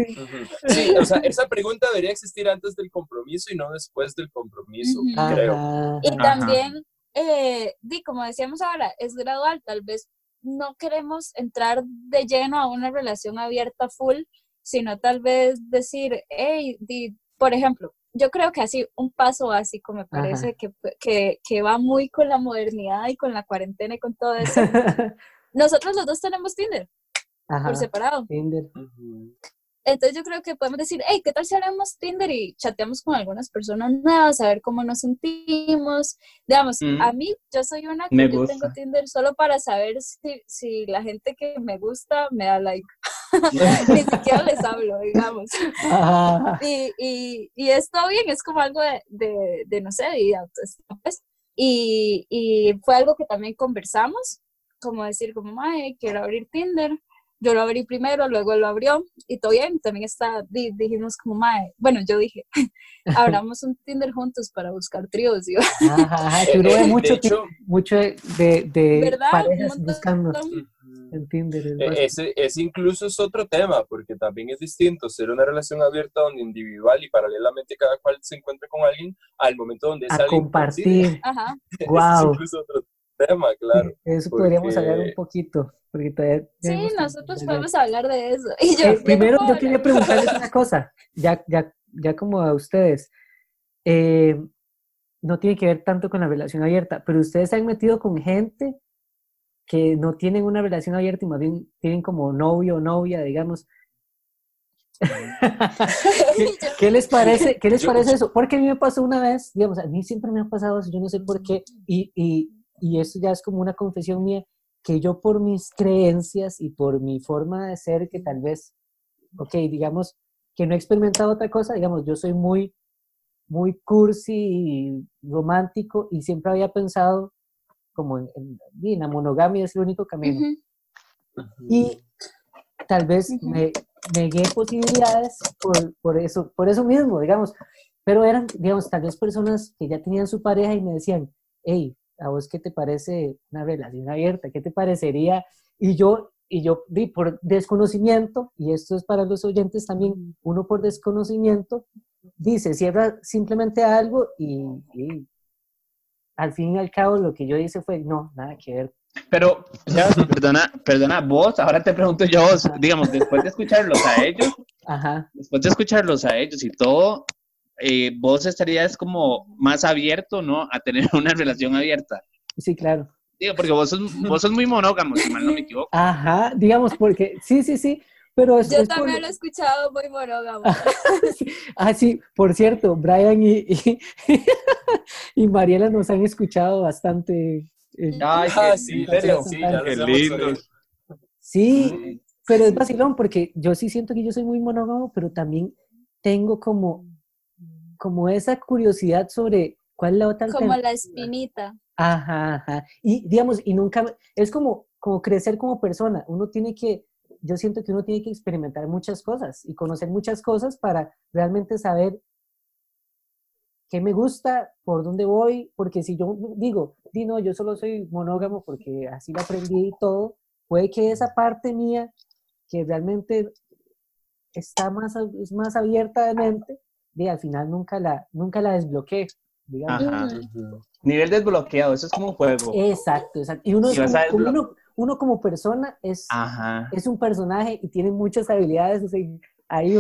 Sí, o sea, esa pregunta debería existir antes del compromiso y no después del compromiso, creo. Y también, eh, di, como decíamos ahora, es gradual, tal vez no queremos entrar de lleno a una relación abierta full, sino tal vez decir, hey, di, por ejemplo, yo creo que así un paso básico me parece que, que, que, va muy con la modernidad y con la cuarentena y con todo eso. Nosotros los dos tenemos Tinder por separado. Tinder. Entonces yo creo que podemos decir, hey, ¿qué tal si haremos Tinder y chateamos con algunas personas nuevas, a ver cómo nos sentimos? Digamos, mm. a mí, yo soy una que yo tengo Tinder solo para saber si, si la gente que me gusta me da like. Ni siquiera les hablo, digamos. Y, y, y está bien, es como algo de, de, de no sé, de pues. Y, y fue algo que también conversamos, como decir, como, ay, quiero abrir Tinder yo lo abrí primero, luego él lo abrió y todo bien, también está, dijimos como, mae, bueno, yo dije, abramos un Tinder juntos para buscar tríos. Ajá, yo lo mucho, mucho de, de parejas buscando en Tinder. E, ese, ese incluso es otro tema, porque también es distinto ser una relación abierta donde individual y paralelamente cada cual se encuentra con alguien al momento donde a compartir. Ajá. Wow. es incluso otro tema, claro. Eso podríamos hablar un poquito. Porque sí, nosotros podemos hablar de eso. Y yo, eh, primero, yo quería preguntarles una cosa, ya, ya, ya como a ustedes. Eh, no tiene que ver tanto con la relación abierta, pero ustedes se han metido con gente que no tienen una relación abierta y más bien tienen como novio o novia, digamos. ¿Qué, les parece, ¿Qué les parece eso? Porque a mí me pasó una vez, digamos, a mí siempre me ha pasado eso, yo no sé por qué, y, y, y eso ya es como una confesión mía, que yo por mis creencias y por mi forma de ser, que tal vez, ok, digamos, que no he experimentado otra cosa, digamos, yo soy muy, muy cursi y romántico y siempre había pensado como en, la monogamia es el único camino. Y tal vez me negué posibilidades por, por, eso, por eso mismo, digamos, pero eran, digamos, tal vez personas que ya tenían su pareja y me decían, hey, ¿a vos qué te parece una relación abierta? ¿Qué te parecería? Y yo, y yo vi por desconocimiento, y esto es para los oyentes también, uno por desconocimiento, dice, cierra simplemente algo y, al fin y al cabo lo que yo hice fue, no, nada que ver. Pero, perdona, perdona, vos, ahora te pregunto yo, digamos, después de escucharlos a ellos, Ajá. después de escucharlos a ellos y todo, eh, vos estarías como más abierto, ¿no? A tener una relación abierta. Sí, claro. Digo, porque vos sos, vos sos muy monógamo, si mal no me equivoco. Ajá, digamos, porque sí, sí, sí. Pero Yo también lo he escuchado muy monógamo. ah, sí, por cierto, Brian y, y, Mariela nos han escuchado bastante. Eh, Ay, ah, sí, serio, sí, qué lindo. Sí, pero es vacilón porque yo sí siento que yo soy muy monógamo, pero también tengo como como esa curiosidad sobre cuál es la otra Como la espinita. Ajá, ajá. Y digamos, y nunca, es como, como crecer como persona. Uno tiene que, yo siento que uno tiene que experimentar muchas cosas y conocer muchas cosas para realmente saber qué me gusta, por dónde voy, porque si yo digo, di no, yo solo soy monógamo porque así lo aprendí y todo, puede que esa parte mía, que realmente está más, es más abierta de mente, de al final nunca la, nunca la desbloqueé, digamos. Nivel desbloqueado, eso es como un juego. Exacto, exacto. Y uno, como, uno, uno, como persona es, es un personaje y tiene muchas habilidades, o sea, y,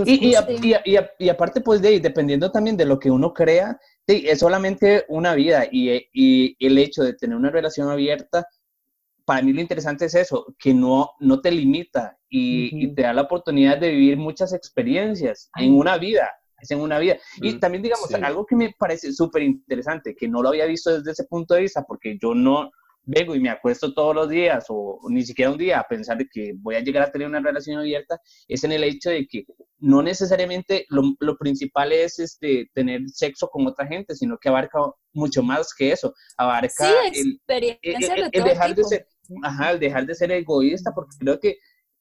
y, y, aparte, pues, de, dependiendo también de lo que uno crea, es solamente una vida y, el hecho de tener una relación abierta, para mí lo interesante es eso, que no, no te limita y, te da la oportunidad de vivir muchas experiencias en una vida, es en una vida. Y mm, también, digamos, algo que me parece súper interesante, que no lo había visto desde ese punto de vista, porque yo no, vengo y me acuesto todos los días o ni siquiera un día a pensar de que voy a llegar a tener una relación abierta, es en el hecho de que no necesariamente lo, lo principal es este, tener sexo con otra gente, sino que abarca mucho más que eso, abarca el, dejar de ser, ajá, el dejar de ser egoísta, porque creo que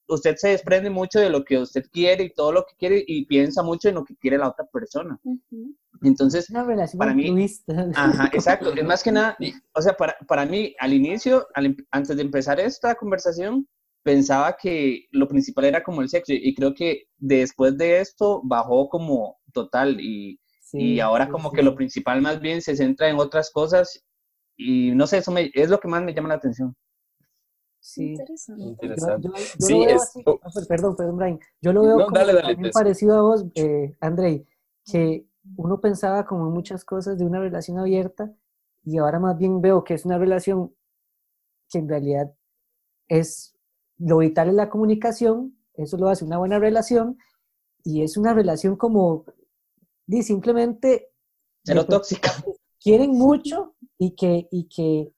usted se desprende mucho de lo que usted quiere y todo lo que quiere y piensa mucho en lo que quiere la otra persona. Entonces, para mí, ajá, exacto, es más que nada, o sea, para, para mí, al inicio, em, antes de empezar esta conversación, pensaba que lo principal era como el sexo y creo que después de esto bajó como total y, y ahora como que lo principal más bien se centra en otras cosas y no sé, eso me, es lo que más me llama la atención. Sí. Interesante. sí, perdón, perdón, Brian. Yo lo veo como parecido a vos, eh, Andrei, que uno pensaba como muchas cosas de una relación abierta y ahora más bien veo que es una relación que en realidad es lo vital es la comunicación, eso lo hace una buena relación y es una relación como y simplemente cero tóxica. Quieren mucho y que, y que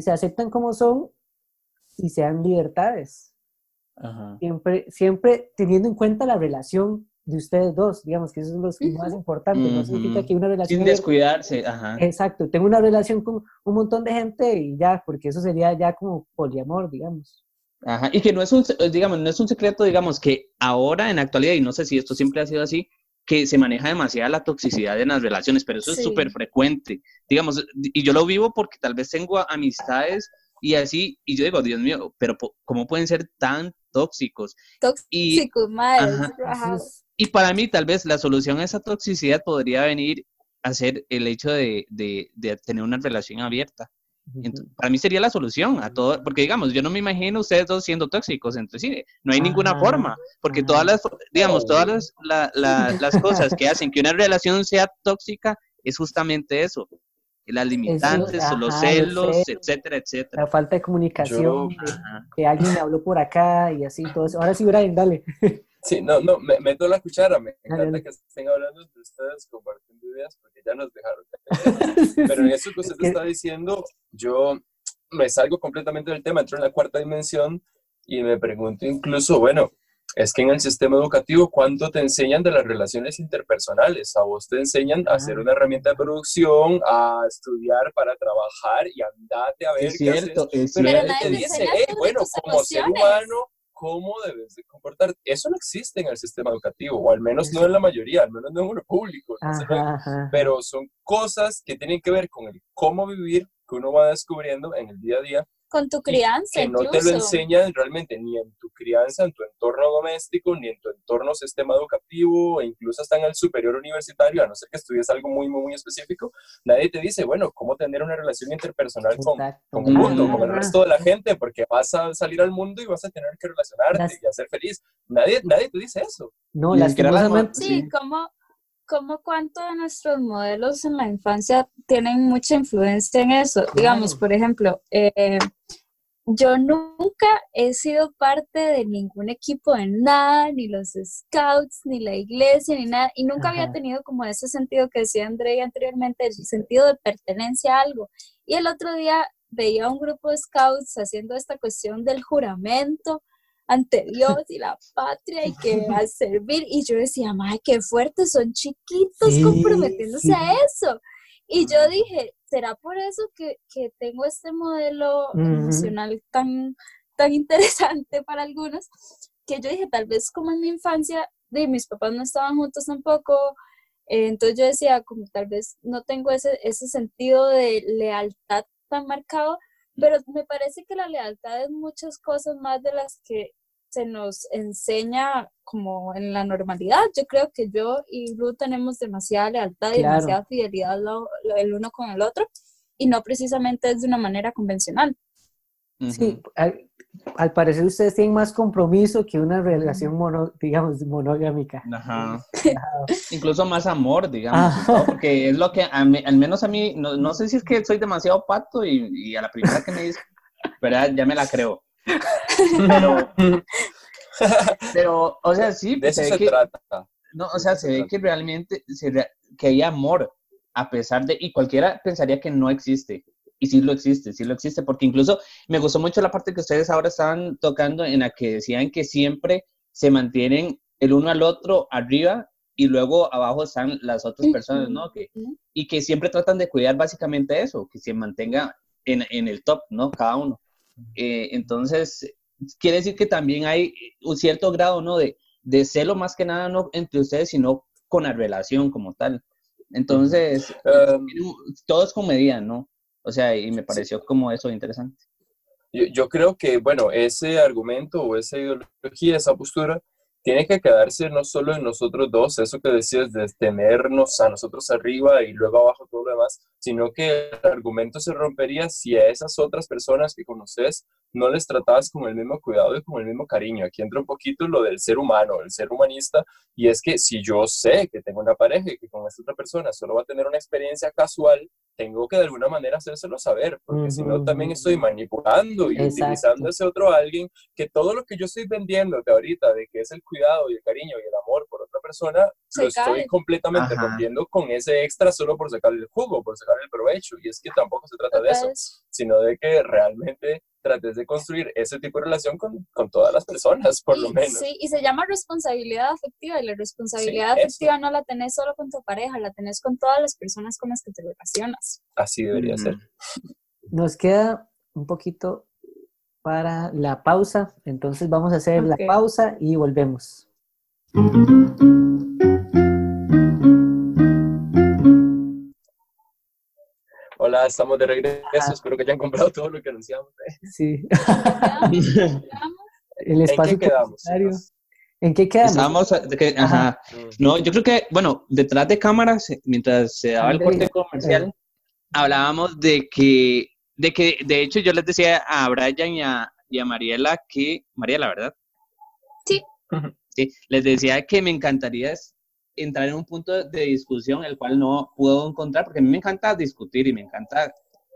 se aceptan como son y sean libertades. Siempre, siempre teniendo en cuenta la relación de ustedes dos, digamos que eso es lo más importante, no significa que una relación... Sin descuidarse, ajá. Exacto, tengo una relación con un montón de gente y ya, porque eso sería ya como poliamor, digamos. Ajá, y que no es un, digamos, no es un secreto, digamos, que ahora en la actualidad, y no sé si esto siempre ha sido así, que se maneja demasiada la toxicidad en las relaciones, pero eso es súper frecuente, digamos, y yo lo vivo porque tal vez tengo amistades y así, y yo digo, Dios mío, pero ¿cómo pueden ser tan tóxicos? Tóxicos, y, y para mí, tal vez la solución a esa toxicidad podría venir a ser el hecho de, tener una relación abierta. para mí sería la solución a todo, porque digamos, yo no me imagino ustedes dos siendo tóxicos entre sí, no hay ninguna forma, porque todas las, digamos, todas las cosas que hacen que una relación sea tóxica es justamente eso, las limitantes, los, celos, etcétera, etcétera. La falta de comunicación, que alguien me habló por acá y así, todo eso. Ahora sí, Brian, dale. Sí, no, no, me, meto la cuchara, me encanta que estén hablando de ustedes, compartiendo ideas, porque ya nos dejaron. Pero en eso que usted está diciendo, yo me salgo completamente del tema, entro en la cuarta dimensión y me pregunto incluso, bueno, es que en el sistema educativo, ¿cuánto te enseñan de las relaciones interpersonales? A vos te enseñan a hacer una herramienta de producción, a estudiar para trabajar y andate a ver es cierto, qué haces. Es Pero te dice, bueno, como ser humano, ¿cómo debes de comportar? Eso no existe en el sistema educativo, o al menos no en la mayoría, al menos no en uno público. Pero son cosas que tienen que ver con el cómo vivir que uno va descubriendo en el día a día con tu crianza. Que no te lo enseñan realmente ni en tu crianza, en tu entorno doméstico, ni en tu entorno sistema educativo, e incluso hasta en el superior universitario, a no ser que estudies algo muy, muy, muy específico. Nadie te dice, bueno, cómo tener una relación interpersonal con, con, el mundo, con el resto de la gente, porque vas a salir al mundo y vas a tener que relacionarte y a ser feliz. Nadie, nadie te dice eso. No, las Sí, sí. Cómo cuánto de nuestros modelos en la infancia tienen mucha influencia en eso. Digamos, por ejemplo, eh, yo nunca he sido parte de ningún equipo de nada, ni los scouts, ni la iglesia, ni nada, y nunca había tenido como ese sentido que decía André anteriormente, el sentido de pertenencia a algo. Y el otro día veía un grupo de scouts haciendo esta cuestión del juramento, ante Dios y la patria y que a servir. Y yo decía, ¡ay, qué fuertes! Son chiquitos comprometiéndose a eso. Y yo dije, ¿será por eso que, que tengo este modelo emocional tan, tan interesante para algunos? Que yo dije, tal vez como en mi infancia, de mis papás no estaban juntos tampoco, Eh, entonces yo decía, como tal vez no tengo ese, ese sentido de lealtad tan marcado, pero me parece que la lealtad es muchas cosas más de las que se nos enseña como en la normalidad. Yo creo que yo y Ruth tenemos demasiada lealtad y demasiada fidelidad el uno con el otro y no precisamente es de una manera convencional. Sí, al, parecer ustedes tienen más compromiso que una relación, mono, digamos, monogámica. Ajá. Incluso más amor, digamos, porque es lo que, al menos a mí, no, sé si es que soy demasiado pato y, a la primera que me dice, ¿verdad? Ya me la creo. Pero, pero o sea, sí. De eso se, trata. No, o sea, se ve que realmente, que hay amor, a pesar de, y cualquiera pensaría que no existe, y sí lo existe, sí lo existe, porque incluso me gustó mucho la parte que ustedes ahora estaban tocando en la que decían que siempre se mantienen el uno al otro arriba y luego abajo están las otras personas, ¿no? Que, y que siempre tratan de cuidar básicamente eso, que se mantenga en, en el top, ¿no? Cada uno. Eh, entonces, quiere decir que también hay un cierto grado, ¿no? De, de celo más que nada, no entre ustedes, sino con la relación como tal. Entonces, um, todo es con medida, ¿no? O sea, y me pareció como eso interesante. Yo, yo, creo que, bueno, ese argumento o esa ideología, esa postura, tiene que quedarse no solo en nosotros dos, eso que decías de tenernos a nosotros arriba y luego abajo todo lo demás, sino que el argumento se rompería si a esas otras personas que conoces no les tratabas con el mismo cuidado y con el mismo cariño. Aquí entra un poquito lo del ser humano, el ser humanista, y es que si yo sé que tengo una pareja y que con esta otra persona solo va a tener una experiencia casual, tengo que de alguna manera hacérselo saber, porque si no también estoy manipulando y utilizando ese otro alguien que todo lo que yo estoy vendiendo de ahorita, de que es el cuidado y el cariño y el amor por otra persona, lo estoy completamente vendiendo con ese extra solo por sacar el jugo, por sacar el provecho. Y es que tampoco se trata de eso, sino de que realmente trates de construir ese tipo de relación con, con todas las personas, por lo menos. Sí, y se llama responsabilidad afectiva, y la responsabilidad afectiva no la tenés solo con tu pareja, la tenés con todas las personas con las que te relacionas. Así debería ser. Nos queda un poquito para la pausa, entonces vamos a hacer la pausa y volvemos. Hola, estamos de regreso. Espero que hayan comprado todo lo que anunciamos. ¿eh? Sí. El espacio ¿En qué quedamos? ¿En qué quedamos? Estábamos, ajá. No, yo creo que, bueno, detrás de cámaras, mientras se daba el corte comercial, hablábamos de que, de que, de hecho, yo les decía a Brian y a, y a Mariela que, Mariela, ¿verdad? Sí. Sí, les decía que me encantaría entrar en un punto de discusión el cual no puedo encontrar, porque a mí me encanta discutir y me encanta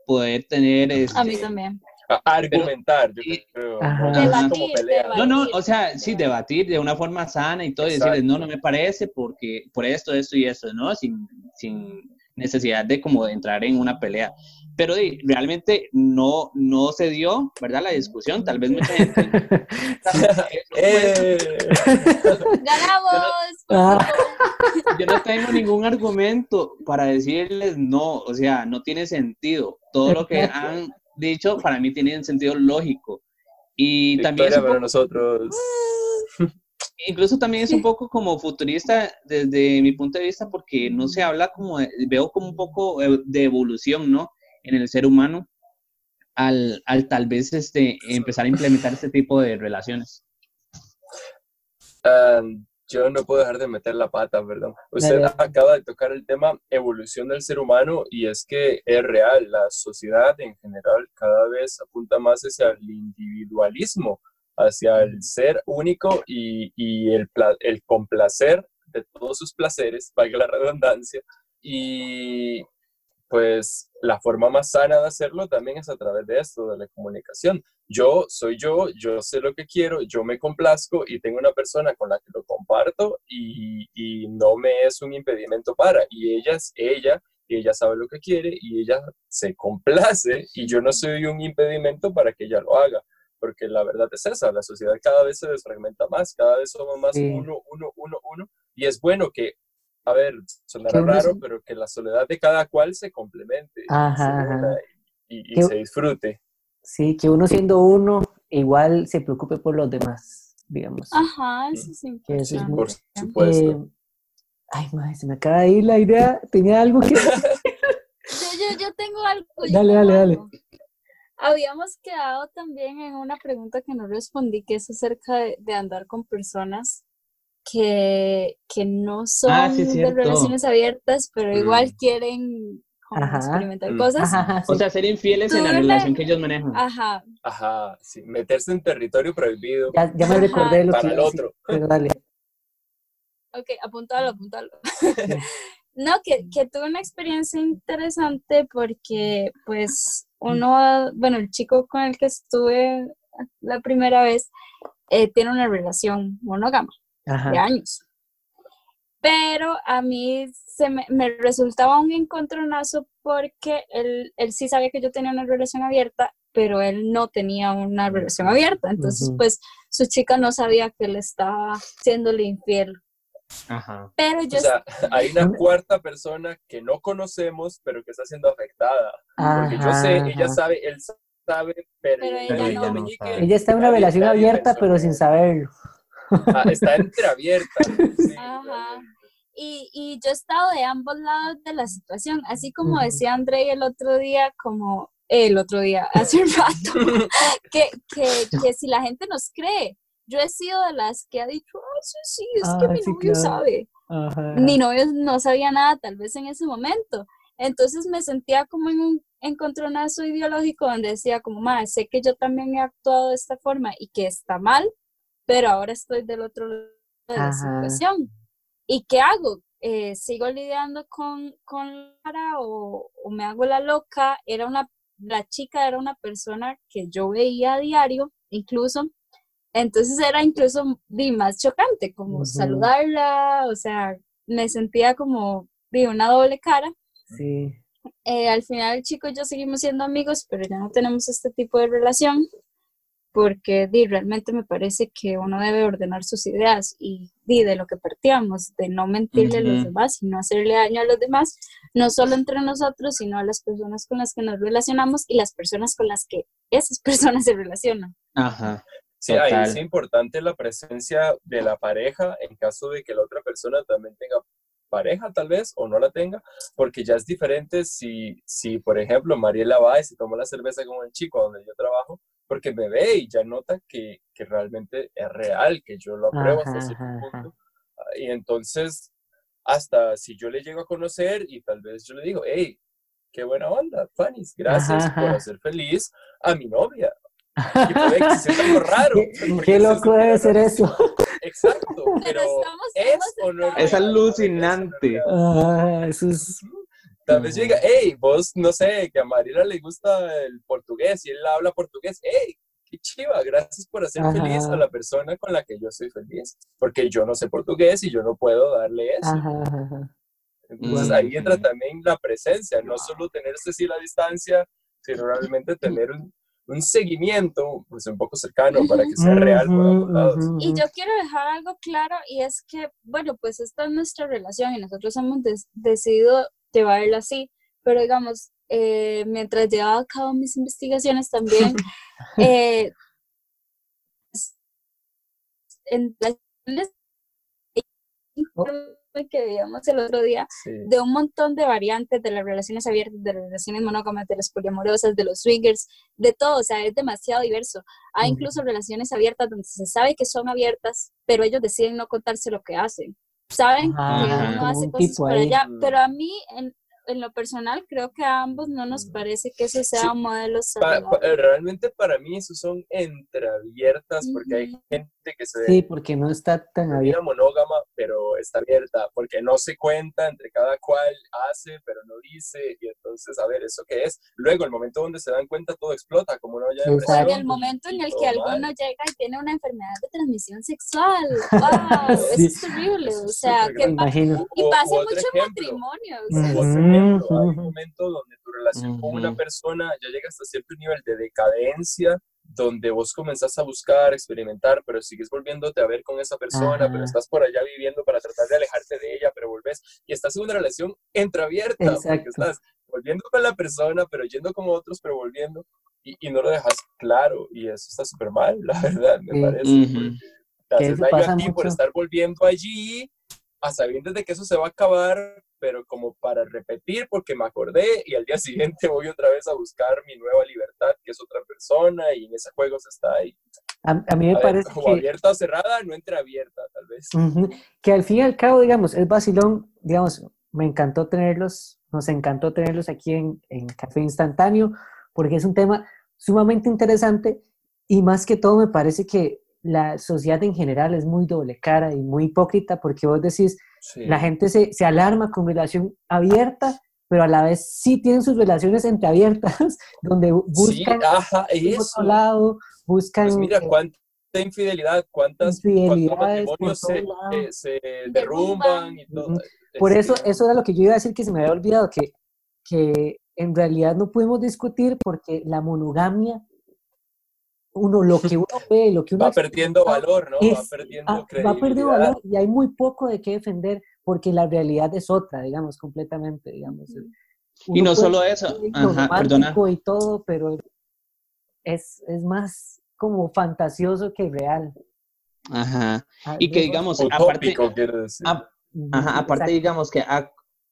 poder tener... Este, a mí también. argumentar, yo creo. No, no, o sea, sí, debatir de una forma sana y todo, y decirles, no, no me parece porque por esto, esto y esto, ¿no? Sin, sin necesidad de como entrar en una pelea. Pero realmente no, no se dio, ¿verdad? La discusión, tal vez mucha gente... eh. ¡Ganamos! Yo no, tengo ningún argumento para decirles no, o sea, no tiene sentido. Todo lo que han dicho para mí tiene un sentido lógico. Y también... para nosotros. incluso también es un poco como futurista desde mi punto de vista porque no se habla como, veo como un poco eh, de evolución, ¿no? En el ser humano al, al tal vez este, empezar a implementar este tipo de relaciones. yo no puedo dejar de meter la pata, ¿verdad? Usted acaba de tocar el tema evolución del ser humano y es que es real, la sociedad en general cada vez apunta más hacia el individualismo hacia el ser único y, y el, el, complacer de todos sus placeres, valga la redundancia, y pues la forma más sana de hacerlo también es a través de esto, de la comunicación. Yo soy yo, yo sé lo que quiero, yo me complazco y tengo una persona con la que lo comparto y, y no me es un impedimento para, y ella es ella, y ella sabe lo que quiere y ella se complace y yo no soy un impedimento para que ella lo haga porque la verdad es esa, la sociedad cada vez se desfragmenta más, cada vez somos más uno, uno, uno, uno, y es bueno que, a ver, sonará raro, pero que la soledad de cada cual se complemente y, se disfrute. Sí, que uno siendo uno, igual se preocupe por los demás, digamos. Ajá, eso sí. por supuesto. Eh, Ay, madre, se me acaba de ir la idea. Tenía algo que... yo, yo, tengo algo. dale, dale, dale. Habíamos quedado también en una pregunta que no respondí, que es acerca de, andar con personas que, que no son ah, de relaciones abiertas, pero igual mm. quieren experimentar mm. cosas. O sea, ser infieles en la relación que ellos manejan. Ajá. Ajá, sí, meterse en territorio prohibido. Ya, me recordé lo para el otro. pero dale. Ok, apuntalo, apuntalo. no, que, que tuve una experiencia interesante porque, pues, uno, bueno, el chico con el que estuve la primera vez eh, tiene una relación monógama de años. Pero a mí se me, resultaba un encontronazo porque él, él sí sabía que yo tenía una relación abierta, pero él no tenía una relación abierta. Entonces, pues su chica no sabía que él estaba siéndole infiel Ajá. Pero yo... O sea, hay una cuarta persona que no conocemos, pero que está siendo afectada. Porque yo sé, ella sabe, él sabe, pero, ella, no. ella está en una relación abierta, pero sin saberlo. Ah, está entreabierta. Ajá. Y, y, yo he estado de ambos lados de la situación, así como decía André el otro día, como el otro día, hace un rato, que, que, que si la gente nos cree, yo he sido de las que ha dicho, ah, sí, sí, es que mi novio sabe. Mi novio no sabía nada tal vez en ese momento. Entonces me sentía como en un encontronazo ideológico donde decía como, más sé que yo también he actuado de esta forma y que está mal, pero ahora estoy del otro lado de la situación. ¿Y qué hago? Eh, ¿Sigo lidiando con, con Lara o, o, me hago la loca? Era una, la chica era una persona que yo veía a diario, incluso entonces era incluso más chocante, como saludarla, o sea, me sentía como de una doble cara. Sí. Eh, al final el chico y yo seguimos siendo amigos, pero ya no tenemos este tipo de relación porque di, realmente me parece que uno debe ordenar sus ideas y di, de lo que partíamos, de no mentirle a los demás y no hacerle daño a los demás, no solo entre nosotros, sino a las personas con las que nos relacionamos y las personas con las que esas personas se relacionan. Ajá. Sí, ahí es importante la presencia de la pareja en caso de que la otra persona también tenga pareja tal vez o no la tenga, porque ya es diferente si, si por ejemplo, Mariela va y se toma la cerveza con el chico donde yo trabajo, porque me ve y ya nota que, que realmente es real, que yo lo apruebo hasta cierto punto. Y entonces, hasta si yo le llego a conocer y tal vez yo le digo, hey, qué buena onda, Fanny, gracias por hacer feliz a mi novia y puede que sea algo raro. Qué, loco debe ser eso. Exacto, pero, es o no es alucinante. Ah, eso es... Tal vez llega, hey, vos, no sé, que a Mariela le gusta el portugués y él habla portugués, hey, qué chiva, gracias por hacer feliz a la persona con la que yo soy feliz, porque yo no sé portugués y yo no puedo darle eso. Entonces ahí entra también la presencia, no solo tenerse así la distancia, sino realmente tener un, un seguimiento pues un poco cercano para que sea real Y yo quiero dejar algo claro y es que, bueno, pues esta es nuestra relación y nosotros hemos decidido llevarla así, pero digamos, eh, mientras llevaba a cabo mis investigaciones también, eh, en las que veíamos el otro día, de un montón de variantes de las relaciones abiertas, de las relaciones monógamas, de las poliamorosas, de los swingers, de todo, o sea, es demasiado diverso. Hay incluso relaciones abiertas donde se sabe que son abiertas, pero ellos deciden no contarse lo que hacen. Saben que uno hace cosas para allá, pero a mí, en, en lo personal creo que a ambos no nos parece que eso sea un modelo realmente para mí eso son entreabiertas porque hay gente que se sí porque no está tan abierta. monógama pero está abierta porque no se cuenta entre cada cual hace pero no dice y entonces a ver eso qué es luego el momento donde se dan cuenta todo explota como una olla de el momento en el que alguno llega y tiene una enfermedad de transmisión sexual wow, eso es terrible o sea que y pasa en muchos matrimonios hay un momento donde tu relación con una persona ya llega hasta cierto nivel de decadencia, donde vos comenzás a buscar, experimentar, pero sigues volviéndote a ver con esa persona, pero estás por allá viviendo para tratar de alejarte de ella, pero volvés y estás en una relación entreabierta, porque estás volviendo con la persona, pero yendo como otros, pero volviendo, y, no lo dejas claro, y eso está súper mal, la verdad, me parece. Te haces daño a ti por estar volviendo allí a sabiendas de que eso se va a acabar, pero como para repetir porque me acordé y al día siguiente voy otra vez a buscar mi nueva libertad, que es otra persona y en ese juego se está ahí. A, mí me parece como abierta o cerrada, no entre abierta, tal vez. Que al fin y al cabo, digamos, es vacilón, digamos, me encantó tenerlos, nos encantó tenerlos aquí en, en Café Instantáneo, porque es un tema sumamente interesante y más que todo me parece que la sociedad en general es muy doble cara y muy hipócrita porque vos decís, la gente se, se, alarma con relación abierta, pero a la vez sí tienen sus relaciones entreabiertas, donde buscan sí, otro lado, buscan... Pues mira, cuánta infidelidad, cuántas matrimonios se, eh, se, derrumban. y todo. Por eso, eso era lo que yo iba a decir que se me había olvidado, que, que en realidad no podemos discutir porque la monogamia uno, lo que uno ve, lo que uno... Va perdiendo valor, ¿no? va perdiendo ah, Va perdiendo valor y hay muy poco de qué defender porque la realidad es otra, digamos, completamente, digamos. y no solo eso, ajá, perdona. Y todo, pero es, es más como fantasioso que real. Ajá. Ah, y que digamos, aparte, ajá, aparte digamos que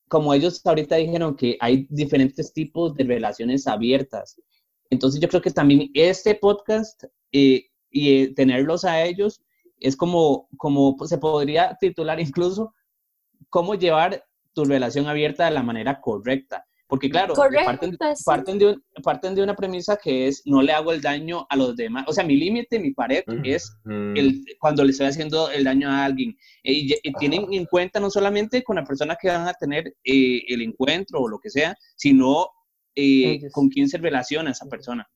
como ellos ahorita dijeron que hay diferentes tipos de relaciones abiertas. Entonces yo creo que también este podcast eh, y eh, tenerlos a ellos es como, como se podría titular incluso cómo llevar tu relación abierta de la manera correcta. Porque claro, parten, parten, de parten, de una premisa que es no le hago el daño a los demás. O sea, mi límite, mi pared es el, cuando le estoy haciendo el daño a alguien. Y, tienen en cuenta no solamente con la persona que van a tener eh, el encuentro o lo que sea, sino eh, con quién se relaciona esa persona.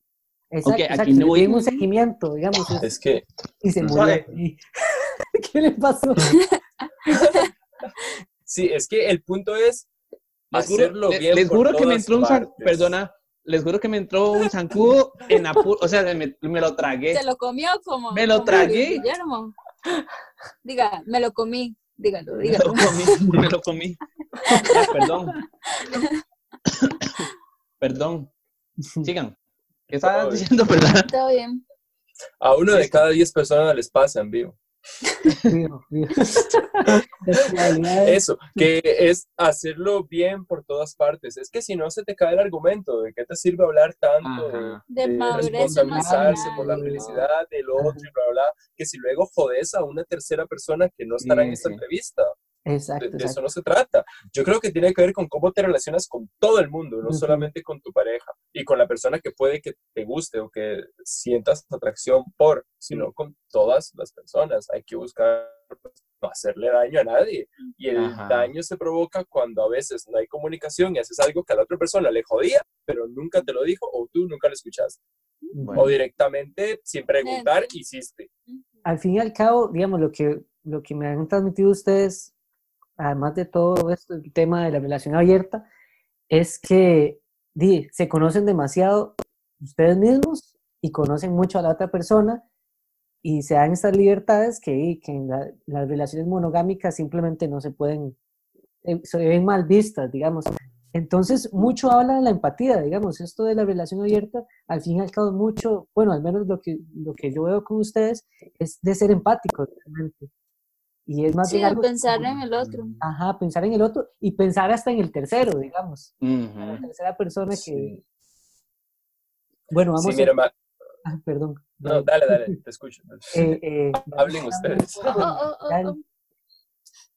Exacto, aquí no voy... un seguimiento, digamos. Es que... Y se murió. ¿Qué le pasó? sí, es que el punto es hacerlo bien Les juro que me entró un zancudo, perdona, les juro que me entró un zancudo en apuro, o sea, me, lo tragué. ¿Se lo comió como? Me lo tragué. Guillermo. Diga, me lo comí, dígalo, dígalo. Me lo comí, me lo comí. perdón. Perdón. Sigan. ¿Qué estabas diciendo, perdón? Todo bien. A uno de cada diez personas les pasa en vivo. Eso, que es hacerlo bien por todas partes. Es que si no se te cae el argumento, ¿de qué te sirve hablar tanto de, de, responsabilizarse por la felicidad del otro y bla, bla, que si luego jodes a una tercera persona que no estará en esta entrevista? Exacto, de, eso no se trata. Yo creo que tiene que ver con cómo te relacionas con todo el mundo, no solamente con tu pareja y con la persona que puede que te guste o que sientas atracción por, sino con todas las personas. Hay que buscar pues, no hacerle daño a nadie. Y el daño se provoca cuando a veces no hay comunicación y haces algo que a la otra persona le jodía, pero nunca te lo dijo o tú nunca lo escuchaste. O directamente, sin preguntar, hiciste. Al fin y al cabo, digamos, lo que, lo que me han transmitido ustedes además de todo esto, el tema de la relación abierta, es que se conocen demasiado ustedes mismos y conocen mucho a la otra persona y se dan estas libertades que, en las relaciones monogámicas simplemente no se pueden, eh, se ven mal vistas, digamos. Entonces, mucho habla de la empatía, digamos, esto de la relación abierta, al fin y al cabo, mucho, bueno, al menos lo que, lo que yo veo con ustedes es de ser empáticos, realmente. Y es más sí, pensar en el otro. Ajá, pensar en el otro y pensar hasta en el tercero, digamos. La tercera persona que... Bueno, vamos sí, a... Ah, perdón. No, dale, dale, te escucho. Eh, eh, Hablen ustedes. Oh, oh, oh,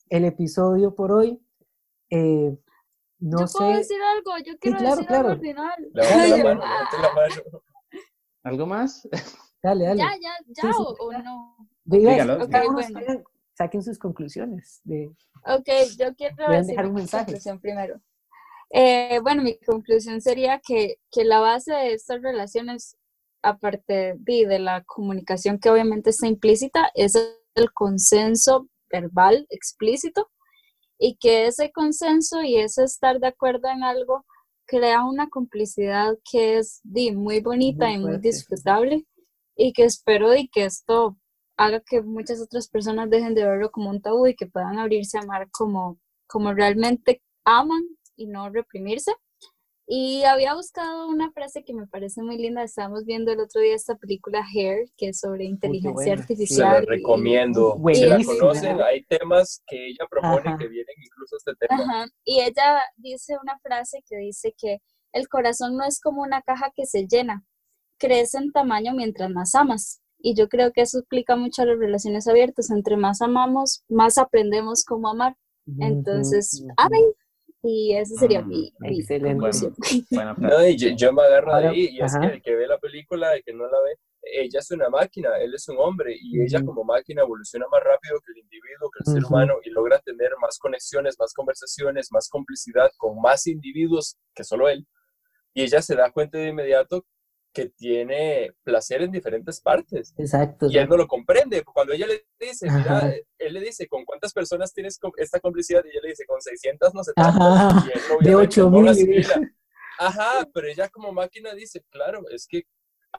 el episodio por hoy. Eh, no yo sé. puedo decir algo, yo quiero claro, decir claro. algo al final. La mano, ¿Algo más? Dale, dale. Ya, ya, ya, o, no. Dígalo. Okay, bueno saquen sus conclusiones. De, ok, yo quiero dejar un mensaje. conclusión primero. Eh, bueno, mi conclusión sería que, que, la base de estas relaciones, aparte de, de la comunicación que obviamente está implícita, es el consenso verbal explícito y que ese consenso y ese estar de acuerdo en algo crea una complicidad que es di, muy bonita y muy disfrutable y que espero y que esto haga que muchas otras personas dejen de verlo como un tabú y que puedan abrirse a amar como, como realmente aman y no reprimirse. Y había buscado una frase que me parece muy linda. Estábamos viendo el otro día esta película Hair, que es sobre inteligencia artificial. Se la recomiendo. Si la conocen, hay temas que ella propone que vienen incluso a este tema. Y ella dice una frase que dice que el corazón no es como una caja que se llena, crece en tamaño mientras más amas. Y yo creo que eso explica mucho a las relaciones abiertas. Entre más amamos, más aprendemos cómo amar. Entonces, amen y ese sería mm, mi, excelente. no, yo, me agarro de ahí y es que el que ve la película, el que no la ve, ella es una máquina, él es un hombre y ella como máquina evoluciona más rápido que el individuo, que el ser humano y logra tener más conexiones, más conversaciones, más complicidad con más individuos que solo él. Y ella se da cuenta de inmediato que tiene placer en diferentes partes. Exacto. Y él no lo comprende. Cuando ella le dice, mira, él le dice, ¿con cuántas personas tienes esta complicidad? Y ella le dice, con 600 no sé tantas. Y de 8 mil. Ajá, pero ella como máquina dice, claro, es que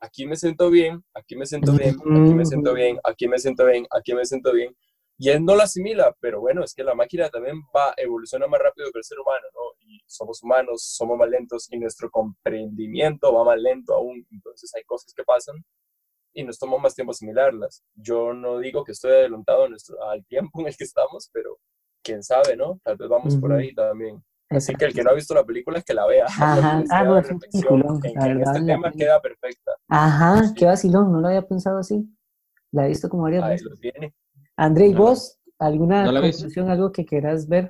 aquí me siento bien, aquí me siento bien, aquí me siento bien, aquí me siento bien, aquí me siento bien y él no lo asimila, pero bueno, es que la máquina también va, evoluciona más rápido que el ser humano, ¿no? Y somos humanos, somos más lentos y nuestro comprendimiento va más lento aún, entonces hay cosas que pasan y nos toma más tiempo asimilarlas. Yo no digo que estoy adelantado nuestro, al tiempo en el que estamos, pero quién sabe, ¿no? Tal vez vamos por ahí también. Así que el que no ha visto la película es que la vea. Ajá, ah, no, es un en este tema queda perfecta. Ajá, qué vacilón, no lo había pensado así. La he visto como varias veces. Ahí lo tiene. André, ¿y vos? ¿Alguna conclusión, algo que quieras ver?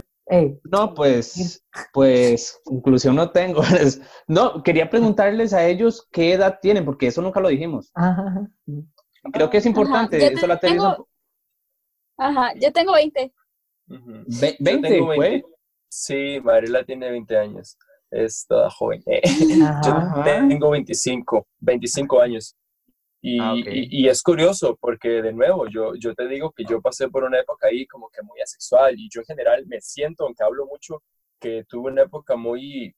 No, pues, pues, conclusión no tengo. no, quería preguntarles a ellos qué edad tienen, porque eso nunca lo dijimos. Ajá. Creo que es importante. eso la tengo... Ajá, yo tengo 20. ¿20 fue? Sí, Mariela tiene 20 años. Es toda joven. yo tengo 25, 25 años. Ah, y, y, es curioso porque, de nuevo, yo, yo te digo que yo pasé por una época ahí como que muy asexual y yo en general me siento, aunque hablo mucho, que tuve una época muy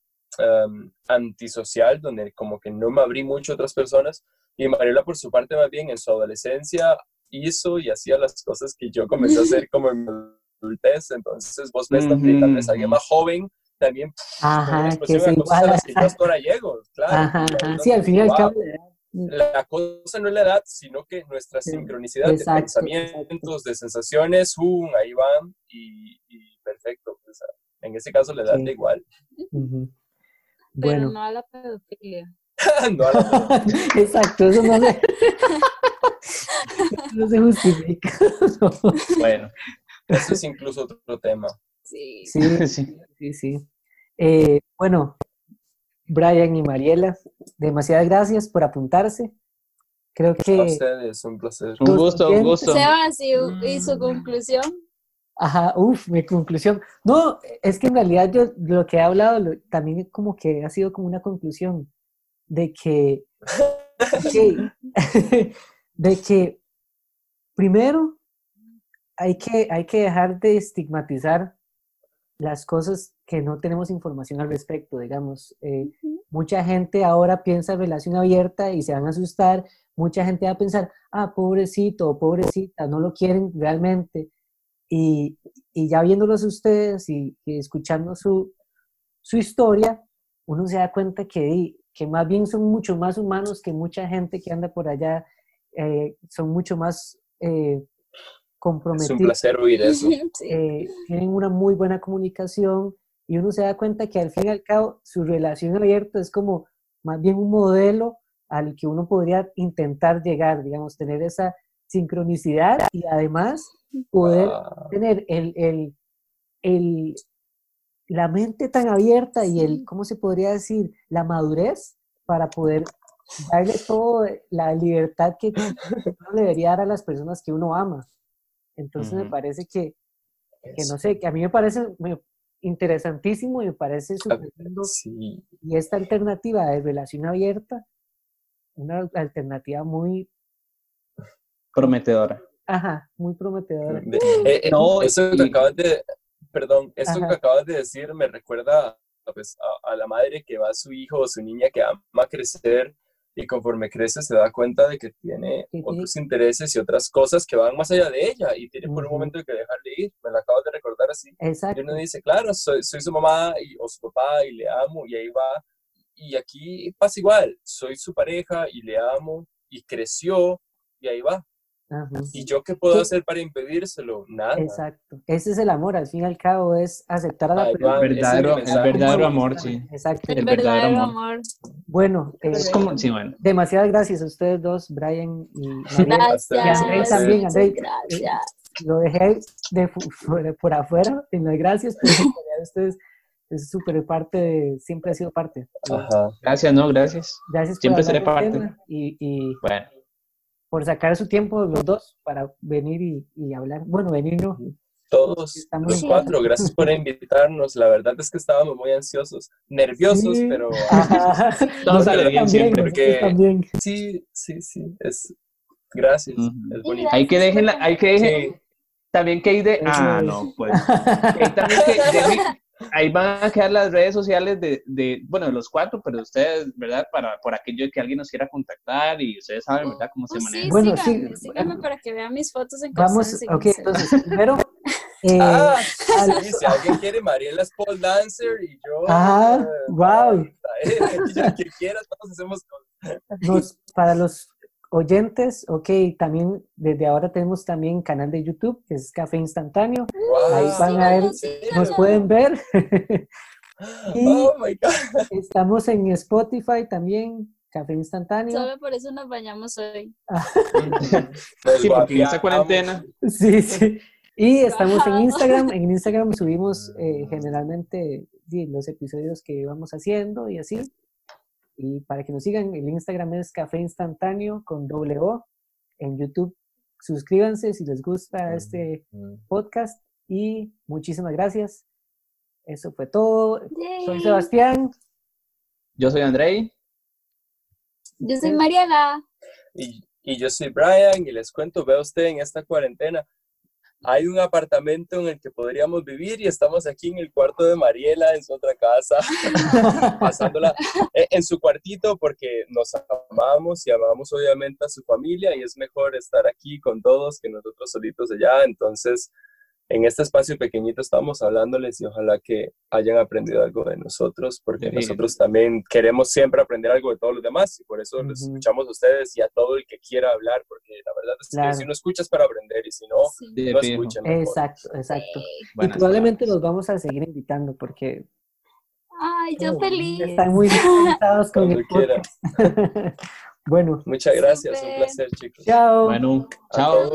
antisocial donde como que no me abrí mucho a otras personas y Mariela por su parte más bien en su adolescencia hizo y hacía las cosas que yo comencé a hacer como en mi adultez, entonces vos ves también tal vez alguien más joven también Ajá, que es igual. Las que yo claro. Ajá, sí, al final la cosa no es la edad, sino que nuestra sincronicidad de pensamientos, de sensaciones, ahí van y, perfecto. Pues, en ese caso la edad da igual. Pero bueno. no a la pedofilia. no a la pedofilia. Exacto, eso no se, no se justifica. bueno, eso es incluso otro tema. Sí, sí, sí. sí, eh, bueno, Brian y Mariela, demasiadas gracias por apuntarse. Creo que... A ustedes, un placer. Un gusto, un gusto. Sebas, ¿y, su conclusión? Ajá, uff, mi conclusión. No, es que en realidad yo lo que he hablado también como que ha sido como una conclusión de que, de que primero hay que, hay que dejar de estigmatizar las cosas que no tenemos información al respecto, digamos. Eh, mucha gente ahora piensa en relación abierta y se van a asustar, mucha gente va a pensar, ah, pobrecito o pobrecita, no lo quieren realmente. Y, y ya viéndolos ustedes y, escuchando su, su, historia, uno se da cuenta que, que más bien son mucho más humanos que mucha gente que anda por allá, eh, son mucho más eh, comprometidos. Es un placer oír eso. tienen una muy buena comunicación y uno se da cuenta que al fin y al cabo su relación abierta es como más bien un modelo al que uno podría intentar llegar, digamos, tener esa sincronicidad y además poder tener el, el, el, la mente tan abierta y el, ¿cómo se podría decir? La madurez para poder darle toda la libertad que uno debería dar a las personas que uno ama. Entonces me parece que, que, no sé, que a mí me parece, interesantísimo y me parece súper lindo. Y esta alternativa de relación abierta, una alternativa muy prometedora. Ajá, muy prometedora. Eh, eh, no, eso que acabas de, perdón, eso que acabas de decir me recuerda pues, a, a, la madre que va a su hijo o su niña que ama crecer y conforme crece se da cuenta de que tiene otros intereses y otras cosas que van más allá de ella y tiene por un momento que dejarle ir. Me la acabo de recordar así. Exacto. Y uno dice, claro, soy, soy su mamá y, o su papá y le amo y ahí va y aquí pasa igual, soy su pareja y le amo y creció y ahí va. ¿Y yo qué puedo hacer para impedírselo? Nada. Exacto. Ese es el amor, al fin y al cabo, es aceptar a la persona. El verdadero, el verdadero amor, sí. Exacto. El, verdadero, amor. Bueno, eh, es como, sí, bueno, demasiadas gracias a ustedes dos, Brian y María. Gracias. Y también, André. Gracias. Lo dejé de, por, afuera en las gracias, pero ustedes es súper parte, de, siempre ha sido parte. Ajá. Gracias, no, gracias. Gracias siempre seré parte. Y, y, bueno por sacar su tiempo los dos para venir y, hablar. Bueno, venir no. Todos los cuatro, gracias por invitarnos. La verdad es que estábamos muy ansiosos, nerviosos, pero todo sale bien siempre. Porque... Sí, sí, sí, es gracias, es bonito. Hay que dejen, hay que dejen, también que hay de, ah, no, pues, hay también que Ahí van a quedar las redes sociales de, de, bueno, de los cuatro, pero ustedes, ¿verdad? Para, por aquello de que alguien nos quiera contactar y ustedes saben, ¿verdad? Cómo se oh, maneja. bueno, sí. Síganme para que vean mis fotos en Vamos, ok, entonces, primero... Eh, ah, sí, si alguien quiere, Mariela es pole dancer y yo... Ah, wow. Eh, que quieras, todos hacemos cosas. para los oyentes, ok, también desde ahora tenemos también canal de YouTube, que es Café Instantáneo. Ahí van a ver, nos pueden ver. y oh estamos en Spotify también, Café Instantáneo. Solo por eso nos bañamos hoy. sí, porque en esta cuarentena. Sí, sí. Y estamos en Instagram. En Instagram subimos eh, generalmente los episodios que vamos haciendo y así. Y para que nos sigan, el Instagram es Café Instantáneo con doble O. En YouTube, suscríbanse si les gusta este podcast. Y muchísimas gracias. Eso fue todo. Soy Sebastián. Yo soy Andrei. Yo soy Mariana. Y, y yo soy Brian y les cuento, veo usted en esta cuarentena hay un apartamento en el que podríamos vivir y estamos aquí en el cuarto de Mariela, en su otra casa, pasándola eh, en su cuartito porque nos amamos y amamos obviamente a su familia y es mejor estar aquí con todos que nosotros solitos allá. Entonces, en este espacio pequeñito estamos hablándoles y ojalá que hayan aprendido algo de nosotros, porque nosotros también queremos siempre aprender algo de todos los demás y por eso los escuchamos a ustedes y a todo el que quiera hablar, porque la verdad es que si no escuchas para aprender y si no, no escuchan. Exacto, exacto. y probablemente los vamos a seguir invitando porque... Ay, yo feliz. Están muy conectados con el bueno. Muchas gracias, un placer chicos. Chao. Bueno, chao.